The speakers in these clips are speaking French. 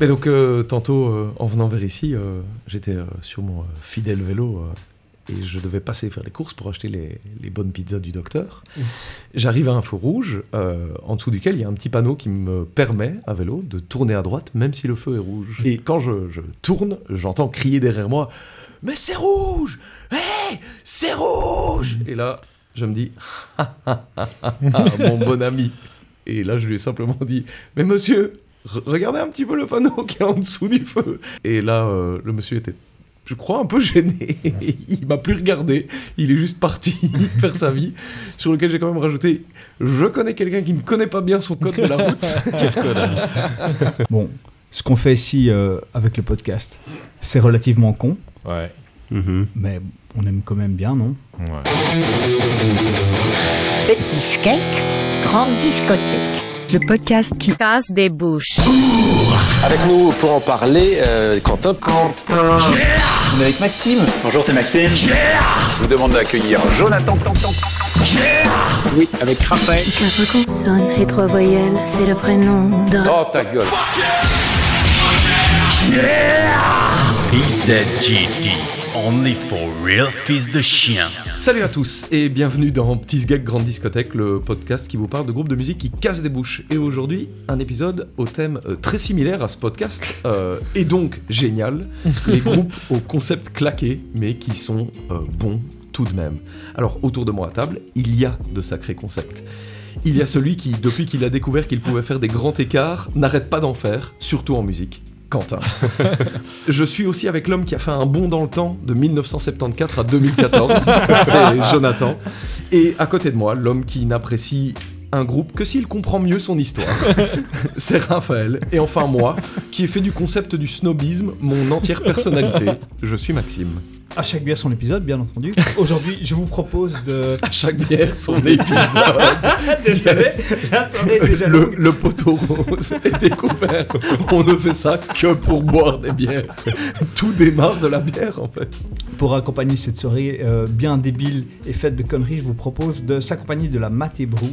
Mais donc, euh, tantôt, euh, en venant vers ici, euh, j'étais sur mon fidèle vélo et je devais passer faire les courses pour acheter les, les bonnes pizzas du docteur. J'arrive à un feu rouge, en dessous duquel il y a un petit panneau qui me permet, à vélo, de tourner à droite, même si le feu est rouge. Et quand je, je tourne, j'entends crier derrière moi Mais c'est rouge Hé C'est rouge Et là, je me dis Ah, ah, ah, ah, mon bon ami. Et là, je lui ai simplement dit Mais monsieur, regardez un petit peu le panneau qui est en dessous du feu. Et là, euh, le monsieur était, je crois, un peu gêné. il m'a plus regardé. Il est juste parti faire sa vie. Sur lequel j'ai quand même rajouté Je connais quelqu'un qui ne connaît pas bien son code de la route. Quel connard. Bon, ce qu'on fait ici euh, avec le podcast, c'est relativement con, Ouais. mais on aime quand même bien, non? Ouais. Petit cake, grande discothèque. Le podcast qui casse des bouches. Avec nous pour en parler, euh, Quentin. On est avec Maxime. Bonjour, c'est Maxime. Je vous demande d'accueillir Jonathan. Oui, avec Raphaël. Quatre consonnes et trois voyelles, c'est le prénom d'un. Oh ta gueule. Only for real fils de chien. Salut à tous et bienvenue dans Petit Gag Grande Discothèque, le podcast qui vous parle de groupes de musique qui cassent des bouches. Et aujourd'hui, un épisode au thème euh, très similaire à ce podcast, euh, et donc génial, les groupes au concept claqué, mais qui sont euh, bons tout de même. Alors, autour de moi à table, il y a de sacrés concepts. Il y a celui qui, depuis qu'il a découvert qu'il pouvait faire des grands écarts, n'arrête pas d'en faire, surtout en musique. Quentin. Je suis aussi avec l'homme qui a fait un bond dans le temps de 1974 à 2014. C'est Jonathan. Et à côté de moi, l'homme qui n'apprécie un groupe que s'il comprend mieux son histoire. C'est Raphaël. Et enfin moi, qui ai fait du concept du snobisme mon entière personnalité. Je suis Maxime. À chaque bière son épisode, bien entendu. Aujourd'hui, je vous propose de... À chaque bière son épisode. Désolé, Yes. la soirée est déjà Le, le poteau rose est découvert. On ne fait ça que pour boire des bières. Tout démarre de la bière en fait. Pour accompagner cette soirée euh, bien débile et faite de conneries, je vous propose de s'accompagner de la Maté Brou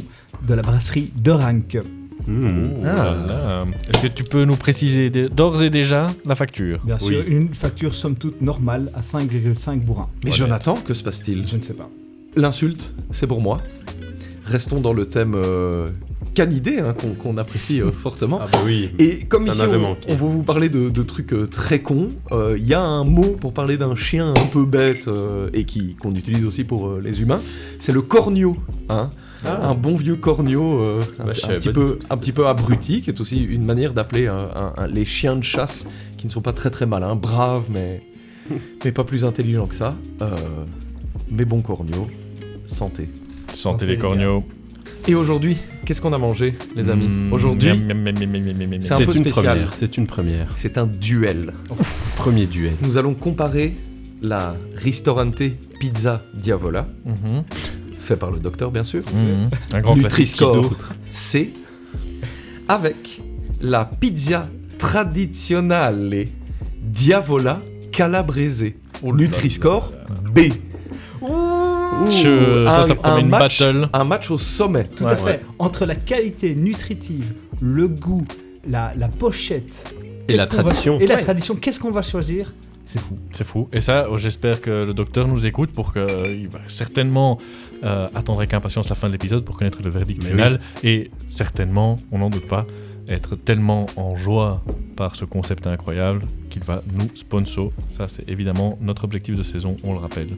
de la brasserie de Rank. Voilà. Est-ce que tu peux nous préciser d'ores et déjà la facture? Bien sûr, une facture somme toute normale à 5,5 bourrins. Mais Ouais. Jonathan, que se passe-t-il? Je ne sais pas. L'insulte, c'est pour moi. Restons dans le thème euh, canidé hein, qu'on apprécie euh, fortement. Ah bah oui. Et comme Ça ici, on, on va vous parler de, de trucs euh, très cons, euh, il y a un mot pour parler d'un chien un peu bête euh, et qui qu'on utilise aussi pour euh, les humains, c'est le cornio. Hein Un bon vieux cornio, euh, un, Bah, je un petit peu, un petit abruti, qui est aussi une manière d'appeler un- un- un- les chiens de chasse qui ne sont pas très très malins, braves mais, mais pas plus intelligents que ça. Euh, mais bon cornio, santé. Sentez les corneaux. Et aujourd'hui, qu'est-ce qu'on a mangé, les amis Mmh, Aujourd'hui. C'est un peu une spécial. première. C'est une première. c'est un duel. Premier duel. Nous allons comparer la Ristorante Pizza Diavola, Mhm, fait par le docteur bien sûr, mhm. Un grand. Nutri-Score C, avec la Pizza Tradizionale Diavola Calabrese, Oh Nutri-Score. B. Je- ça, Un- ça promet un une match- battle. Un match au sommet. Tout Ouais. à fait. Entre la qualité nutritive, le goût, la, la pochette Et la qu'on va- tradition. et la Ouais. tradition, qu'est-ce qu'on va choisir? C'est fou. C'est fou. Et ça, oh, j'espère que le docteur nous écoute pour qu'il va certainement euh, attendre avec impatience la fin de l'épisode pour connaître le verdict Mais final. Et certainement, on n'en doute pas, être tellement en joie par ce concept incroyable qu'il va nous sponsor. Ça, c'est évidemment notre objectif de saison, on le rappelle.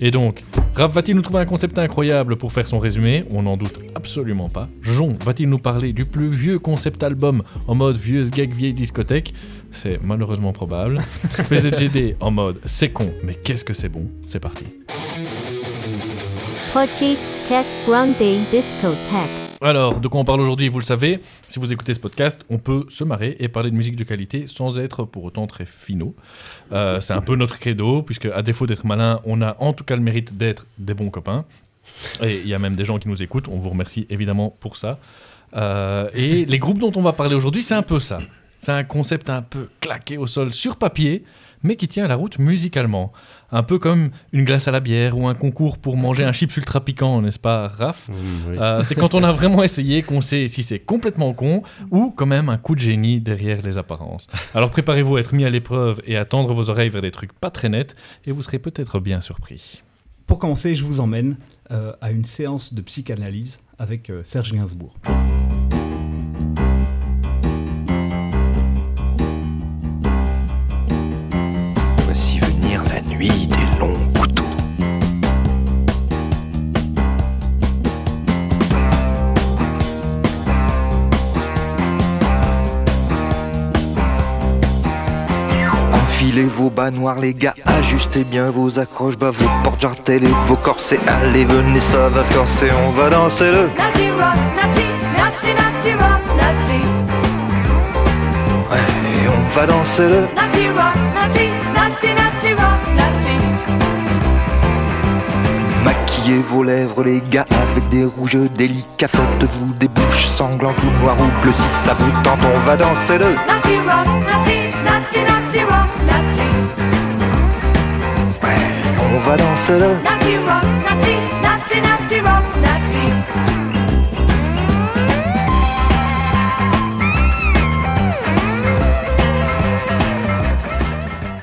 Et donc, Raph va-t-il nous trouver un concept incroyable pour faire son résumé? On n'en doute absolument pas. Jon va-t-il nous parler du plus vieux concept album en mode vieux gag vieille discothèque? C'est malheureusement probable. PZGD en mode c'est con, mais qu'est-ce que c'est bon? C'est parti. Alors, de quoi on parle aujourd'hui, vous le savez, si vous écoutez ce podcast, on peut se marrer et parler de musique de qualité sans être pour autant très finaux. Euh, c'est un peu notre credo, puisque à défaut d'être malin, on a en tout cas le mérite d'être des bons copains. Et il y a même des gens qui nous écoutent, on vous remercie évidemment pour ça. Euh, et les groupes dont on va parler aujourd'hui, c'est un peu ça. C'est un concept un peu claqué au sol sur papier, mais qui tient la route musicalement. Un peu comme une glace à la bière ou un concours pour manger un chips ultra piquant, n'est-ce pas, Raph Mmh, oui. Euh, C'est quand on a vraiment essayé qu'on sait si c'est complètement con ou quand même un coup de génie derrière les apparences. Alors préparez-vous à être mis à l'épreuve et à tendre vos oreilles vers des trucs pas très nets et vous serez peut-être bien surpris. Pour commencer, je vous emmène euh, à une séance de psychanalyse avec euh, Serge Gainsbourg. Nuit des longs couteaux. Enfilez vos bas noirs les gars, ajustez bien vos accroches, bas vos portes jartelles et vos corsets. Allez venez ça va se corser, on va danser le Nazi rock, Nazi, Nazi, Nazi rock, Nazi. Ouais, on va danser le Nazi rock, Nazi, Nazi, Nazi Vos lèvres les gars avec des rouges délicats Faites-vous des bouches sanglantes ou noires ou bleues Si ça vous tente on va danser le Nazi rock, Nazi, Nazi, Nazi rock, Nazi. Ouais, on va danser le Nazi rock, Nazi, Nazi, Nazi rock, Nazi.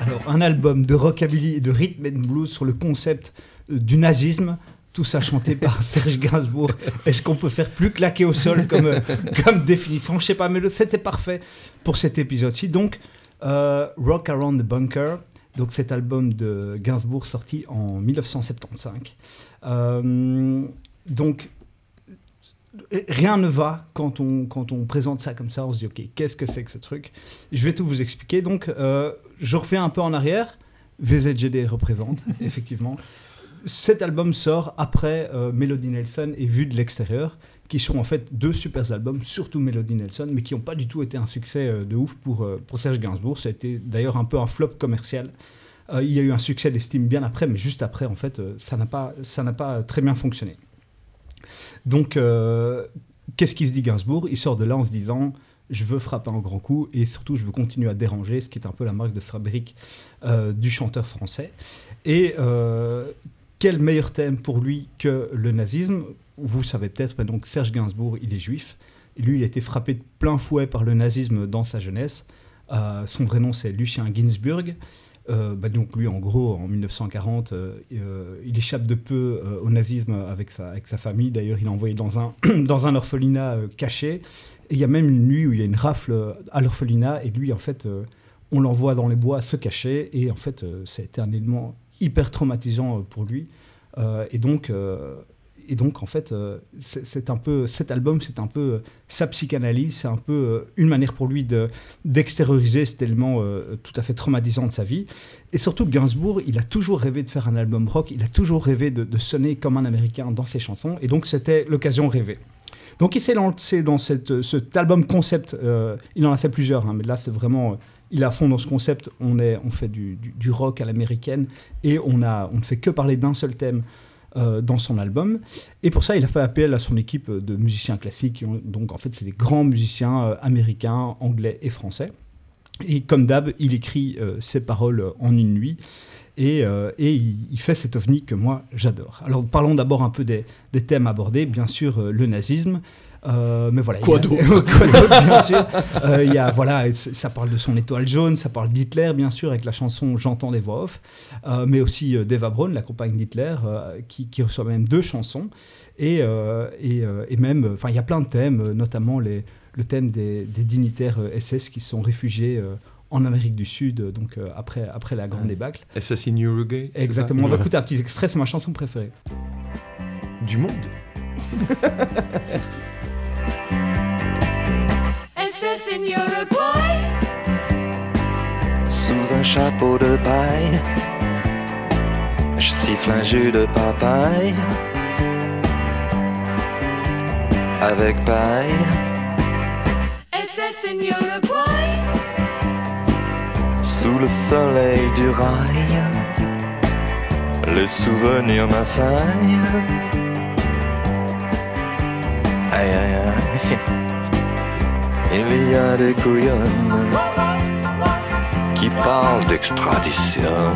Alors, un album de rockabilly et de rhythm and blues sur le concept euh, du nazisme. Tout ça chanté par Serge Gainsbourg. Est-ce qu'on peut faire plus claquer au sol comme, comme définition? Je sais pas, mais c'était parfait pour cet épisode-ci. Donc, euh, Rock Around the Bunker, donc cet album de Gainsbourg sorti en 1975. Euh, donc, rien ne va quand on, quand on présente ça comme ça. On se dit, OK, qu'est-ce que c'est que ce truc? Je vais tout vous expliquer. Donc, euh, je refais un peu en arrière. VZGD représente, effectivement. Cet album sort après euh, Melody Nelson et Vue de l'extérieur, qui sont en fait deux super albums, surtout Melody Nelson, mais qui n'ont pas du tout été un succès euh, de ouf pour, euh, pour Serge Gainsbourg. Ça a été d'ailleurs un peu un flop commercial. Il y a eu un succès d'estime bien après, mais juste après, en fait, ça n'a pas, pas très bien fonctionné. Donc, qu'est-ce qu'il se dit Gainsbourg? Il sort de là en se disant je veux frapper un grand coup et surtout je veux continuer à déranger, ce qui est un peu la marque de fabrique du chanteur français. Et quel meilleur thème pour lui que le nazisme? Vous savez peut-être, donc Serge Gainsbourg, il est juif. Lui, il a été frappé de plein fouet par le nazisme dans sa jeunesse. Euh, son vrai nom, c'est Lucien Ginsburg. Euh, bah donc lui, en gros, en 1940, euh, il échappe de peu au nazisme avec sa, famille. D'ailleurs, il est envoyé dans un, dans un orphelinat caché. Et il y a même une nuit où il y a une rafle à l'orphelinat. Et lui, en fait, on l'envoie dans les bois se cacher. Et en fait, ça a un élément hyper traumatisant euh, pour lui. Euh, et donc... euh, et donc, en fait, c'est un peu, cet album, c'est un peu sa psychanalyse, c'est un peu une manière pour lui de- d'extérioriser cet élément tout à fait traumatisant de sa vie. Et surtout, Gainsbourg, il a toujours rêvé de faire un album rock, il a toujours rêvé de, sonner comme un Américain dans ses chansons, et donc c'était l'occasion rêvée. Donc il s'est lancé dans cette, cet album concept, il en a fait plusieurs, hein, mais là c'est vraiment... il est à fond dans ce concept, on, est, on fait du, rock à l'américaine, et on, on ne fait que parler d'un seul thème euh, dans son album. Et pour ça, il a fait appel à son équipe de musiciens classiques. donc, en fait, c'est des grands musiciens euh, américains, anglais et français. Et comme d'hab, il écrit euh, ses paroles en une nuit. Et, et il, fait cet ovni que moi, j'adore. Alors, parlons d'abord un peu des, thèmes abordés. Bien sûr, le nazisme. Euh, mais voilà, Quoi il y a- d'autre Quoi d'autre, bien sûr. Euh, y a, voilà, ça parle de son étoile jaune, ça parle d'Hitler, bien sûr, avec la chanson J'entends des voix off, euh, mais aussi euh, d'Eva Braun, la compagne d'Hitler, euh, qui, qui reçoit même deux chansons. Et, euh, et, euh, et même, enfin, il y a plein de thèmes, notamment les, le thème des, des dignitaires euh, SS qui sont réfugiés euh, en Amérique du Sud, donc euh, après, après la grande débâcle. SS in Uruguay Exactement, on va écouter un petit extrait, c'est ma chanson préférée. Du monde In Uruguay. Sous un chapeau de paille Je siffle un jus de papaye Avec paille in Uruguay. Sous le soleil du rail Le souvenir m'assaille Aïe aïe aïe Il y a des couillonnes Qui parle d'extradition.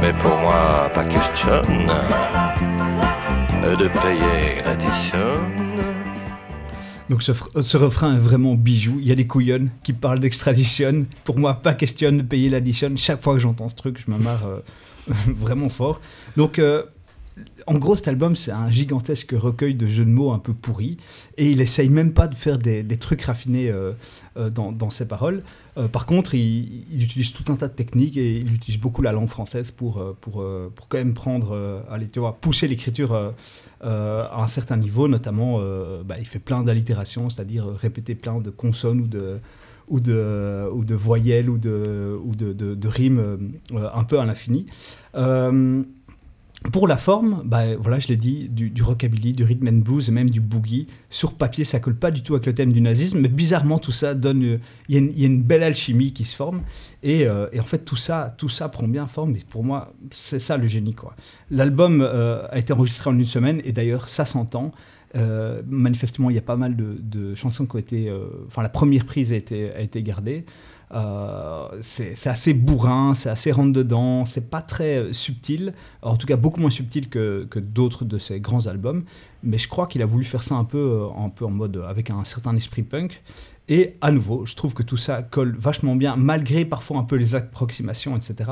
Mais pour moi, pas question de payer l'addition. Donc ce refrain est vraiment bijou. Il y a des couillonnes qui parlent d'extradition. Pour moi, pas question de payer l'addition. Chaque fois que j'entends ce truc, je me marre euh, vraiment fort. Donc euh, en gros, cet album, c'est un gigantesque recueil de jeux de mots un peu pourris. Et il essaye même pas de faire des, trucs raffinés euh, euh, dans, ses paroles. Euh, par contre, il, il utilise tout un tas de techniques et il utilise beaucoup la langue française pour, pour, pour quand même prendre, allez, tu vois, pousser l'écriture à un certain niveau. Notamment, bah, il fait plein d'allitérations, c'est-à-dire répéter plein de consonnes ou de, ou de, ou de voyelles ou de, ou de, de- rimes un peu à l'infini. Pour la forme, bah, voilà, je l'ai dit, du, rockabilly, du rhythm and blues et même du boogie. Sur papier, ça colle pas du tout avec le thème du nazisme, mais bizarrement, tout ça donne. euh, Il y, a une- belle alchimie qui se forme. Et, euh, et en fait, tout ça, tout ça prend bien forme. Et pour moi, c'est ça le génie. quoi. L'album euh, a été enregistré en une semaine, et d'ailleurs, ça s'entend. Manifestement, il y a pas mal de, chansons qui ont été. Enfin, la première prise a été gardée. Euh, c'est assez bourrin, c'est assez rentre-dedans, c'est pas très euh, subtil, en tout cas beaucoup moins subtil que, que d'autres de ses grands albums, mais je crois qu'il a voulu faire ça un peu, euh, un peu en mode avec un certain esprit punk. Et à nouveau, je trouve que tout ça colle vachement bien, malgré parfois un peu les approximations, etc.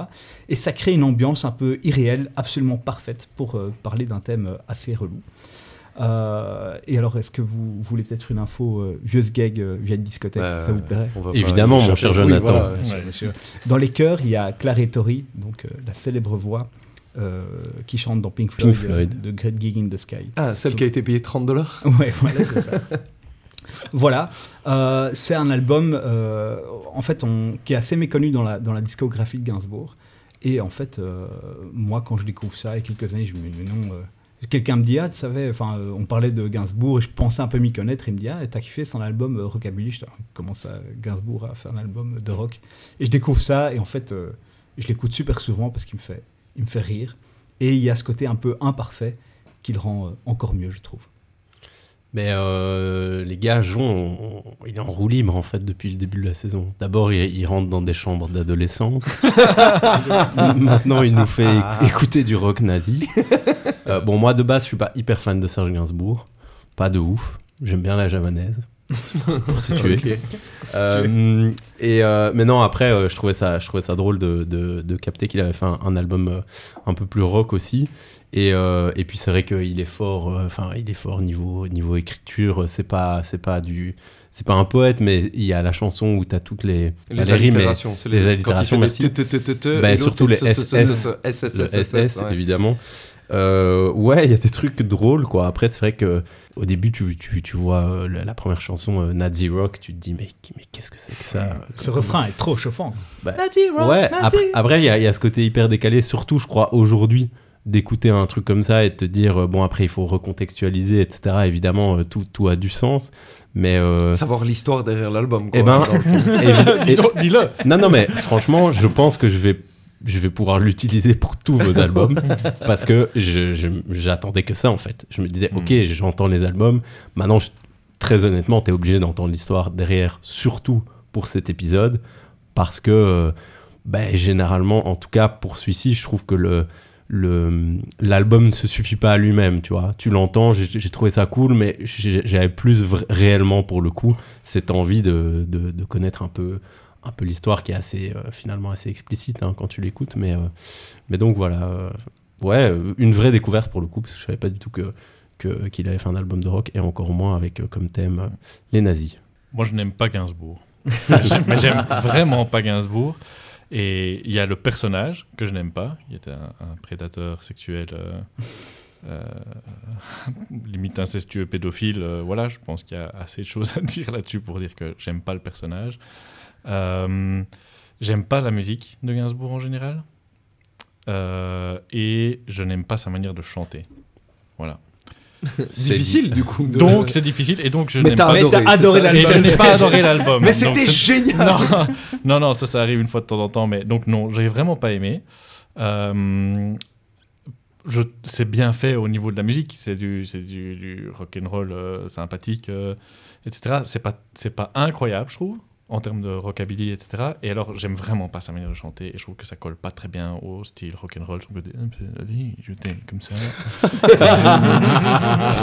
Et ça crée une ambiance un peu irréelle, absolument parfaite pour parler d'un thème assez relou. Euh, et alors, est-ce que vous voulez peut-être une info euh, vieuse gag euh, vieille discothèque, si ça vous plairait Évidemment, mon cher oui, Jonathan. voilà, Ouais. Dans les chœurs, il y a Claire Tori, donc euh, la célèbre voix euh, qui chante dans Pink Floyd, Pink Floyd. euh, de Great Gig in the Sky. Ah, celle qui a été payée 30 dollars Ouais, voilà, c'est ça. voilà, Euh, c'est un album euh, en fait on, qui est assez méconnu dans la, dans la discographie de Gainsbourg. Et en fait, euh, moi, quand je découvre ça, il y a quelques années, je me dis, mais non, euh, quelqu'un me dit, ah, tu savais, enfin, euh, on parlait de Gainsbourg et je pensais un peu m'y connaître. Il me dit, ah, t'as kiffé son album euh, Rockabilly? Je Ah, Gainsbourg a fait un album de rock? Et je découvre ça et en fait, euh, je l'écoute super souvent parce qu'il me fait, il me fait rire. Et il y a ce côté un peu imparfait qui le rend euh, encore mieux, je trouve. Mais euh, les gars, Jon, on- on- il est en roue libre en fait depuis le début de la saison. D'abord, il, il rentre dans des chambres d'adolescents. Maintenant, il nous fait écouter du rock nazi. Euh, bon, moi de base, je suis pas hyper fan de Serge Gainsbourg. Pas de ouf. J'aime bien la javanaise. pour, pour situer. Ok. Euh, et euh, mais non, après, euh, je trouvais ça, je trouvais ça drôle de, de, de capter qu'il avait fait un, un album un peu plus rock aussi. Et, euh, et puis c'est vrai qu'il est fort, euh, enfin il est fort niveau niveau écriture. C'est pas c'est pas du c'est pas un poète, mais il y a la chanson où t'as toutes les Les rimes, mais allitérations, c'est les les- allitérations, Bah, surtout les SS, évidemment. Euh, ouais, il y a des trucs drôles, quoi. Après, c'est vrai que au début, tu, tu, tu vois euh, la, la première chanson euh, Nazi Rock, tu te dis, mais, mais qu'est-ce que c'est que ça? Ce refrain est trop chauffant. Bah, Nazi rock, Ouais, Nazi. après, après, il y, a- il y a ce côté hyper décalé, surtout, je crois, aujourd'hui, d'écouter un truc comme ça et de te dire, euh, bon, après, il faut recontextualiser, etc. Évidemment, euh, tout, tout a du sens, mais... euh, Savoir l'histoire derrière l'album. quoi, eh ben, Dis-le. non, non, mais franchement, je pense que je vais, je vais pouvoir l'utiliser pour tous vos albums parce que j'attendais que ça en fait. Je me disais, ok, j'entends les albums. Maintenant, je- très honnêtement, tu es obligé d'entendre l'histoire derrière, surtout pour cet épisode parce que, ben, généralement, en tout cas pour celui-ci, je trouve que le. L'album ne se suffit pas à lui-même, tu vois. Tu l'entends, j'ai trouvé ça cool, mais j'avais plus réellement, pour le coup, cette envie de, de- connaître un peu, un peu l'histoire qui est assez euh, finalement assez explicite hein, quand tu l'écoutes mais euh, mais donc voilà euh, ouais une vraie découverte pour le coup parce que je savais pas du tout que qu'il avait fait un album de rock et encore moins avec comme thème les nazis Moi, je n'aime pas Gainsbourg. Mais j'aime vraiment pas Gainsbourg. Et il y a le personnage que je n'aime pas. Il était un, prédateur sexuel, euh, euh, limite incestueux, pédophile. euh, voilà, je pense qu'il y a assez de choses à dire là-dessus pour dire que j'aime pas le personnage. J'aime pas la musique de Gainsbourg en général. Et je n'aime pas sa manière de chanter. Voilà. C'est Difficile du coup. de- Donc c'est difficile et donc je pas. Adoré, adoré l'album. n'ai pas adoré l'album. Mais c'était génial non, non, non, ça, ça arrive une fois de temps en temps, mais donc non, j'ai vraiment pas aimé. Euh, je, c'est bien fait au niveau de la musique, c'est du, c'est du, du rock and roll sympathique, euh, etc. C'est pas, c'est pas incroyable, je trouve. En termes de rockabilly, etc. Et alors, j'aime vraiment pas sa manière de chanter, et je trouve que ça colle pas très bien au style rock'n'roll. Je trouve que un peu, allez, je t'aime comme ça.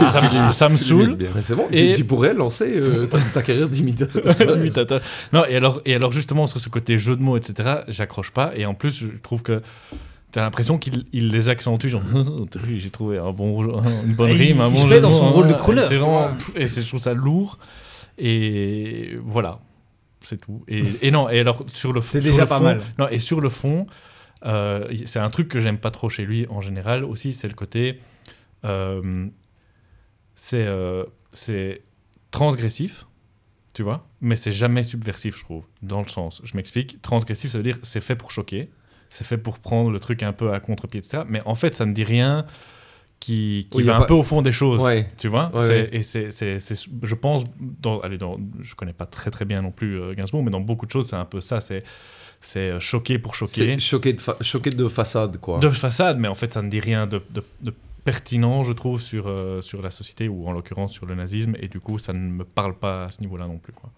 ça, me, ça me saoule. Mais c'est bon, Et- tu, tu pourrais lancer euh, ta, ta carrière d'imitateur. Imitateur. Non, et alors, et alors justement, sur ce côté jeu de mots, etc., j'accroche pas. Et en plus, je trouve que t'as l'impression qu'il il les accentue. Genre, vu, j'ai trouvé un bon, une bonne Et il- rime, un il bon se jeu dans son rôle de crooner, Et vraiment, et je trouve ça lourd. Et voilà, c'est tout. Et, et non, et alors sur le C'est déjà pas fond- mal. Non, et sur le fond, euh, c'est un truc que j'aime pas trop chez lui en général aussi, c'est le côté. euh, c'est euh, c'est transgressif, tu vois, mais c'est jamais subversif, je trouve, dans le sens. Je m'explique. Transgressif, ça veut dire c'est fait pour choquer, c'est fait pour prendre le truc un peu à contre-pied, etc. Mais en fait, ça ne dit rien qui, Oui, va un pas- peu au fond des choses, Ouais. tu vois. Ouais. Et c'est, je pense, dans, allez, dans, je connais pas très très bien non plus euh, Gainsbourg, mais dans beaucoup de choses, c'est un peu ça. C'est, c'est euh, choquer pour choquer. Choqué de, choqué de façade, quoi. De façade, mais en fait, ça ne dit rien de, de- de pertinent, je trouve, sur, euh, sur la société, ou en l'occurrence sur le nazisme, et du coup, ça ne me parle pas à ce niveau-là non plus. Quoi.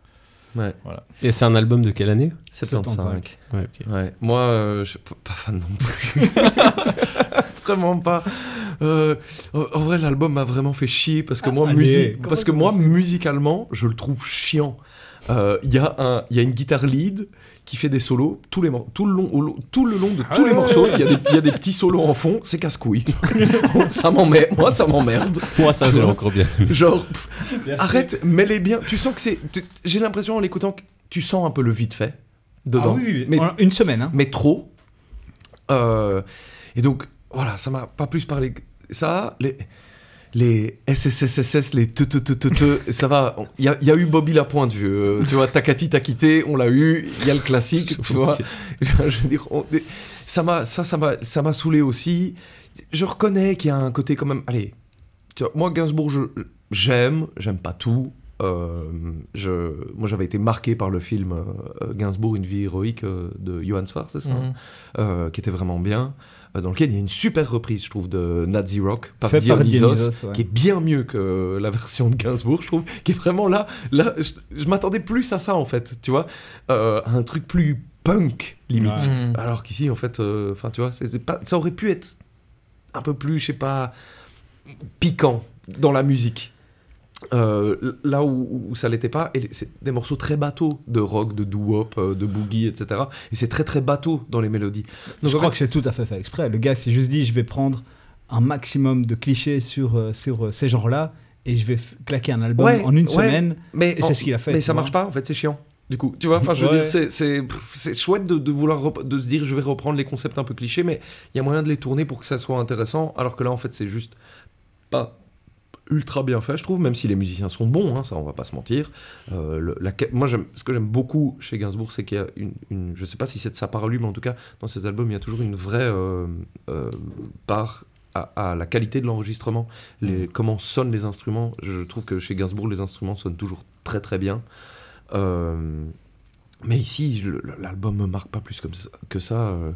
Ouais. Voilà. Et c'est un album de quelle année? 75. Ouais, ok. Ouais. Moi, euh, je suis pas- fan non plus. vraiment pas. Euh, en vrai, l'album m'a vraiment fait chier parce que moi, allez, musi- comment parce que moi musicalement, je le trouve chiant. Euh, Il y, a un- il y a une guitare lead qui fait des solos tous les tout, le long, au tout le long de tous les morceaux. Il y, a des- il y a des petits solos en fond, c'est casse-couille. ça m'emmerde. Moi, ça m'emmerde. Moi, ça, j'ai encore bien. Genre, pff, arrête, mets-les bien. Tu sens que c'est. J'ai l'impression en l'écoutant que tu sens un peu le vite fait dedans. Ah oui, oui, mais, une semaine. Hein. mais trop. Euh, et donc, voilà, ça m'a pas plus parlé que ça. Les, les SSSSS, les te te te te te, ça va. Il y, a- il y a eu Bobby Lapointe, vieux. Euh, tu vois, Takati t'a quitté, on l'a eu. Il y a le classique, tu vois. Je, je veux dire, on- ça m'a, ça, ça m'a, ça m'a saoulé aussi. Je reconnais qu'il y a un côté quand même. Allez, tu vois, moi Gainsbourg, je, j'aime, j'aime pas tout. Euh, je, moi, j'avais été marqué par le film euh, Gainsbourg, une vie héroïque euh, de Johann Sfar, c'est ça, Mhm. Qui était vraiment bien. Euh, dans lequel il y a une super reprise, je trouve, de Nazi Rock par Fait par Dionysos, Dionysos, ouais. qui est bien mieux que la version de Gainsbourg, je trouve, qui est vraiment là. Là, je, je m'attendais plus à ça en fait, tu vois, euh, à un truc plus punk limite. Ouais. Mhm. Alors qu'ici, en fait, euh, enfin, tu vois, pas, ça aurait pu être un peu plus, je sais pas, piquant dans la musique. Euh, là où, où ça l'était pas, et c'est des morceaux très bateaux de rock, de doo-wop, euh, de boogie, etc. Et c'est très très bateau dans les mélodies. Donc, je crois fait, que c'est tout à fait fait exprès. Le gars s'est juste dit, je vais prendre un maximum de clichés sur, euh, sur ces genres-là et je vais claquer un album Ouais, en une ouais, semaine. mais et c'est ce qu'il a fait. Mais ça marche pas, en fait, c'est chiant. Du coup, tu vois, enfin, je veux Ouais. dire, c'est- chouette de, de vouloir de se dire, je vais reprendre les concepts un peu clichés, mais il y a moyen de les tourner pour que ça soit intéressant, alors que là, en fait, c'est juste pas ultra bien fait, je trouve, même si les musiciens sont bons, hein, ça, on va pas se mentir. Euh, le- la ca- moi, ce que j'aime beaucoup chez Gainsbourg, c'est qu'il y a une, une- je sais pas si c'est de sa part lui, mais en tout cas, dans ses albums, il y a toujours une vraie euh, euh, part à, à la qualité de l'enregistrement, les, comment sonnent les instruments. Je trouve que chez Gainsbourg, les instruments sonnent toujours très très bien. Mais ici, l'album me marque pas plus comme que ça. euh.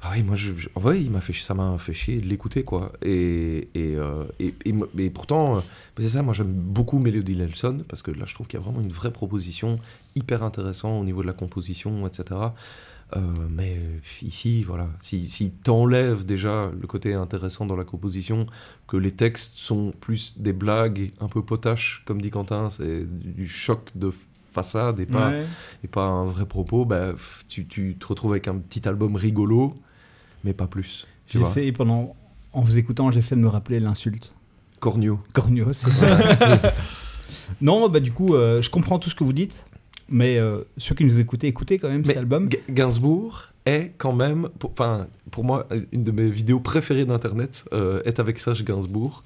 Ah oui, moi, en vrai, il m'a fait, ça m'a fait chier de l'écouter, quoi. Et, et, euh, et, et pourtant, euh, c'est ça, moi, j'aime beaucoup Melody Nelson, parce que là, je trouve qu'il y a vraiment une vraie proposition, hyper intéressant au niveau de la composition, etc. Mais ici, voilà, si, si t'enlèves déjà le côté intéressant dans la composition, que les textes sont plus des blagues un peu potaches, comme dit Quentin, c'est du choc de façade et pas, Ouais. et pas un vrai propos, bah, tu, tu te retrouves avec un petit album rigolo, mais pas plus. Essayé pendant. En vous écoutant, j'essaie de me rappeler l'insulte. Cornio. Cornio, c'est ça. non, bah du coup, euh, je comprends tout ce que vous dites, mais euh, ceux qui nous écoutez, écoutez quand même cet album. Ga- Gainsbourg est quand même, pour, pour moi, une de mes vidéos préférées d'Internet euh, est avec Serge Gainsbourg.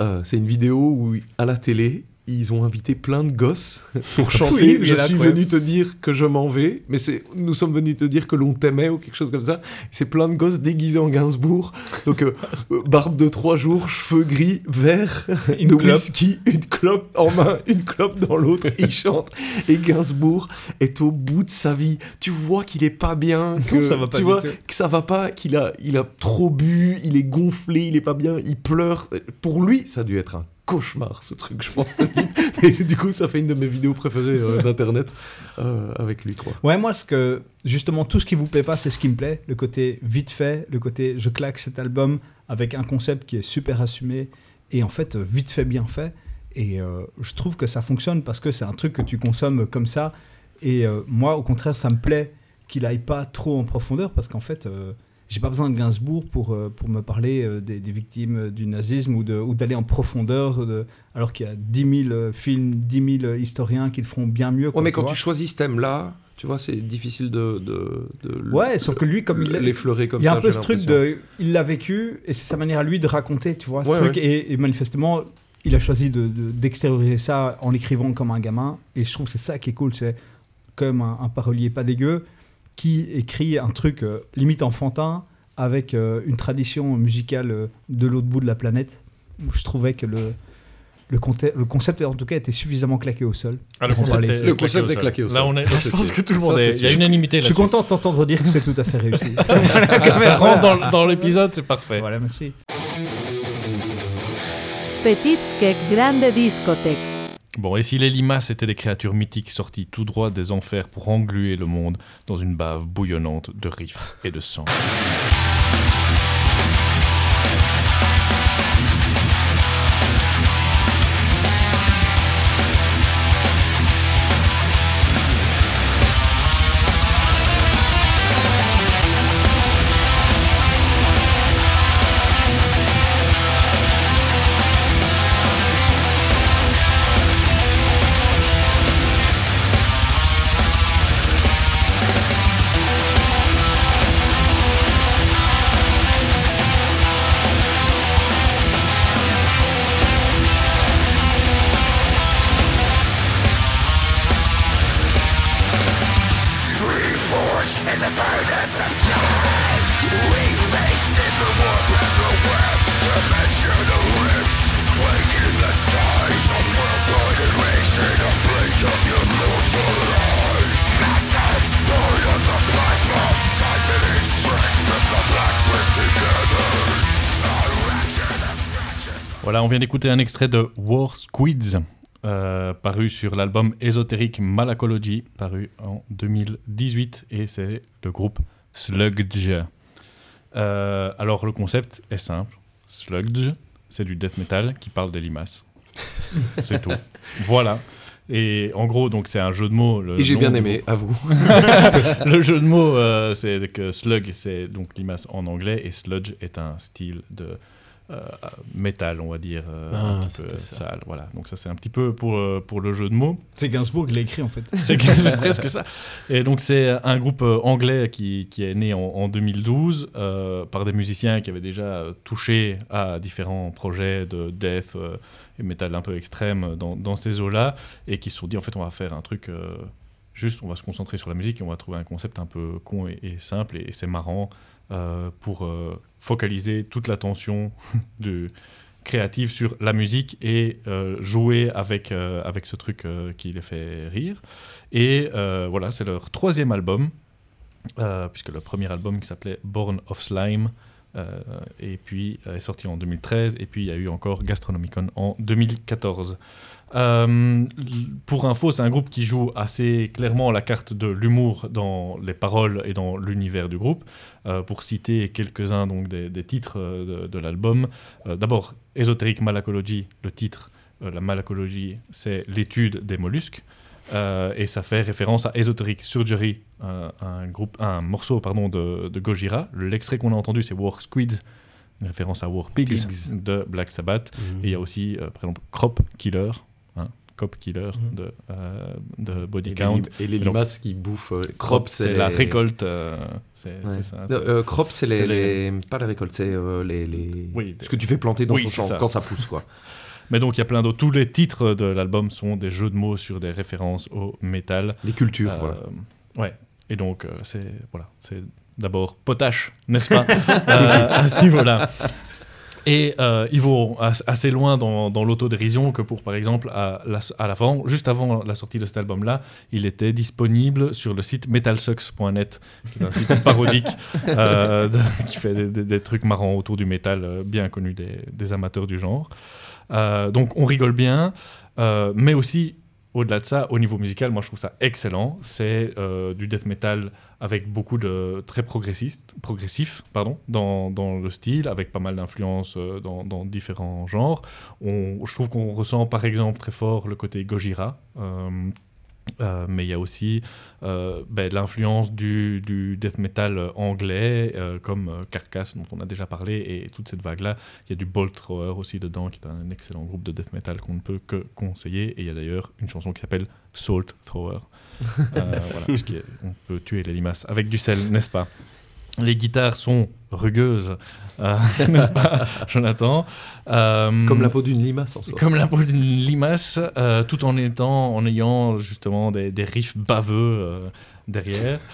Euh, c'est une vidéo où, à la télé, ils ont invité plein de gosses pour chanter. Oui, je suis venu te dire que je m'en vais, mais c'est nous sommes venus te dire que l'on t'aimait ou quelque chose comme ça. C'est plein de gosses déguisés en Gainsbourg. Donc, euh, euh, barbe de trois jours, cheveux gris, vert, Une de clope. whisky, une clope en main, une clope dans l'autre. Il chante. Et Gainsbourg est au bout de sa vie. Tu vois qu'il est pas bien, que ça va pas tu vois que ça va pas, qu'il a, il a trop bu, il est gonflé, il est pas bien, il pleure. Pour lui, ça a dû être un cauchemar ce truc, je pense. et du coup, ça fait une de mes vidéos préférées euh, d'internet euh, avec lui, quoi. Ouais, moi, ce que, justement, tout ce qui vous plaît pas, c'est ce qui me plaît. Le côté vite fait, le côté je claque cet album avec un concept qui est super assumé et en fait, euh, vite fait, bien fait. Et je trouve que ça fonctionne parce que c'est un truc que tu consommes comme ça. Et moi, au contraire, ça me plaît qu'il aille pas trop en profondeur parce qu'en fait, j'ai pas besoin de Gainsbourg pour, euh, pour me parler euh, des, des victimes du nazisme ou de- ou d'aller en profondeur, de- alors qu'il y a 10 000 euh, films, 10 000 historiens qui le feront bien mieux. Ouais, mais tu quand vois. tu choisis ce thème-là, tu vois, c'est difficile de, de, de Ouais, sauf que lui, comme il l'effleurer comme il y a ça. un peu ce truc de, il l'a vécu et c'est sa manière à lui de raconter, tu vois, ce Ouais, truc. ouais. Et, et manifestement, il a choisi de- de- d'extérioriser ça en l'écrivant comme un gamin. Et je trouve que c'est ça qui est cool, c'est comme un, un parolier pas dégueu qui écrit un truc euh, limite enfantin avec euh, une tradition musicale euh, de l'autre bout de la planète. Où je trouvais que le le, concept en tout cas était suffisamment claqué au sol. Ah, le concept est Le claqué concept au est sol. claqué au Là, on est, Ça, je pense que tout le monde est. Il y a unanimité Je suis content de t'entendre dire que c'est tout à fait réussi. Ça rentre dans, dans l'épisode, c'est parfait. Voilà, merci. Petit skek grande discothèque. Bon, et si les limaces étaient des créatures mythiques sorties tout droit des enfers pour engluer le monde dans une bave bouillonnante de riffs et de sang Voilà, on vient d'écouter un extrait de War Squids, euh, paru sur l'album ésotérique Malacology, paru en 2018, et c'est le groupe Sludge. Euh, alors, le concept est simple. Sludge, c'est du death metal qui parle des limaces. c'est tout. Voilà. Et en gros, donc c'est un jeu de mots. le Et j'ai bien aimé, à vous. le jeu de mots, euh, c'est que slug, c'est donc limace en anglais, et sludge est un style de métal, on va dire, euh, Ah, un petit peu ça. sale. Voilà. Donc ça, c'est un petit peu pour, euh, pour le jeu de mots. C'est Gainsbourg qui l'a écrit en fait. C'est que- c'est presque ça. Et donc c'est un groupe euh, anglais qui, qui est né en, en 2012 euh, par des musiciens qui avaient déjà euh, touché à différents projets de death euh, et metal un peu extrême dans, dans ces eaux-là et qui se sont dit en fait on va faire un truc euh, juste, on va se concentrer sur la musique et on va trouver un concept un peu con et, et simple et, et c'est marrant euh, pour euh, focaliser toute l'attention créative sur la musique et euh, jouer avec, avec ce truc qui les fait rire. Et voilà, c'est leur troisième album, puisque le premier album qui s'appelait Born of Slime, et puis est sorti en 2013, et puis il y a eu encore Gastronomicon en 2014. Euh, pour info, c'est un groupe qui joue assez clairement la carte de l'humour dans les paroles et dans l'univers du groupe. Euh, pour citer quelques-uns donc des, des titres euh, de, de l'album, euh, d'abord Ésotérique Malacology, le titre, la malacologie, c'est l'étude des mollusques. Et ça fait référence à Esoteric Surgery, un, un groupe, un morceau pardon, de, de Gojira. L'extrait qu'on a entendu, c'est War Squids, une référence à War Pigs, Pigs. de Black Sabbath. Mhm. Et il y a aussi, par exemple, Crop Killer, Cop Killer Mhm. de, euh, de Body Et les, Count. et les Et donc, limaces qui bouffent. euh, Crop, c'est la les- récolte. euh, c'est Ouais. ça. Non, c'est- euh, crop, c'est les, les- Pas la récolte, c'est euh, les, les- Oui, Ce que tu fais planter dans Oui, ton champ ça. quand ça pousse, quoi. Mais donc il y a plein d'autres. Tous les titres de l'album sont des jeux de mots sur des références au métal. Les cultures, Euh, voilà. Ouais. Et donc euh, c'est voilà, c'est d'abord potache, n'est-ce pas Euh, À ce niveau-là. Et euh, ils vont as- assez loin dans, dans l'autodérision que pour, par exemple, à, à l'avant, juste avant la sortie de cet album-là, il était disponible sur le site metalsucks.net, qui est un site parodique euh, de- qui fait des, des- des trucs marrants autour du métal, euh, bien connu des, des amateurs du genre. Euh, donc on rigole bien, mais aussi au-delà de ça, au niveau musical, moi je trouve ça excellent. C'est euh, du death metal avec beaucoup de très progressiste, progressif pardon, dans, dans le style, avec pas mal d'influences euh, dans, dans différents genres. Je trouve qu'on ressent par exemple très fort le côté Gojira. euh, euh, mais il y a aussi euh, ben, l'influence du, du death metal anglais, euh, comme Carcass, dont on a déjà parlé, et toute cette vague-là. Il y a du Bolt Thrower aussi dedans, qui est un excellent groupe de death metal qu'on ne peut que conseiller. Et il y a d'ailleurs une chanson qui s'appelle Salt Thrower. Voilà, puisqu'on peut tuer les limaces avec du sel, n'est-ce pas? Les guitares sont rugueuses, euh, n'est-ce pas, Jonathan? Euh, Comme la peau d'une limace en soi. Comme la peau d'une limace, euh, tout en étant, en ayant justement des, des riffs baveux euh, derrière.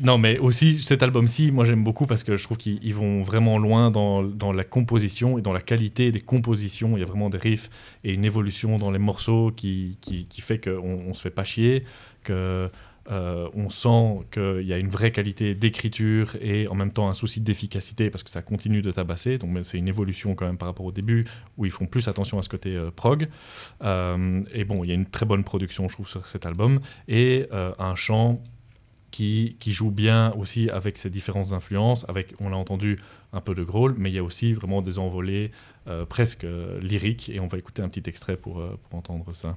Non, mais aussi cet album-ci, moi j'aime beaucoup parce que je trouve qu'ils ils vont vraiment loin dans, dans la composition et dans la qualité des compositions. Il y a vraiment des riffs et une évolution dans les morceaux qui, qui, qui fait qu'on on se fait pas chier, que euh, on sent qu'il y a une vraie qualité d'écriture et en même temps un souci d'efficacité parce que ça continue de tabasser. Donc c'est une évolution quand même par rapport au début où ils font plus attention à ce côté euh, prog. Euh, et bon, il y a une très bonne production, je trouve, sur cet album et un chant qui, joue bien aussi avec ses différentes influences. Avec, on l'a entendu, un peu de growl, mais il y a aussi vraiment des envolées presque lyriques. Et on va écouter un petit extrait pour, pour entendre ça.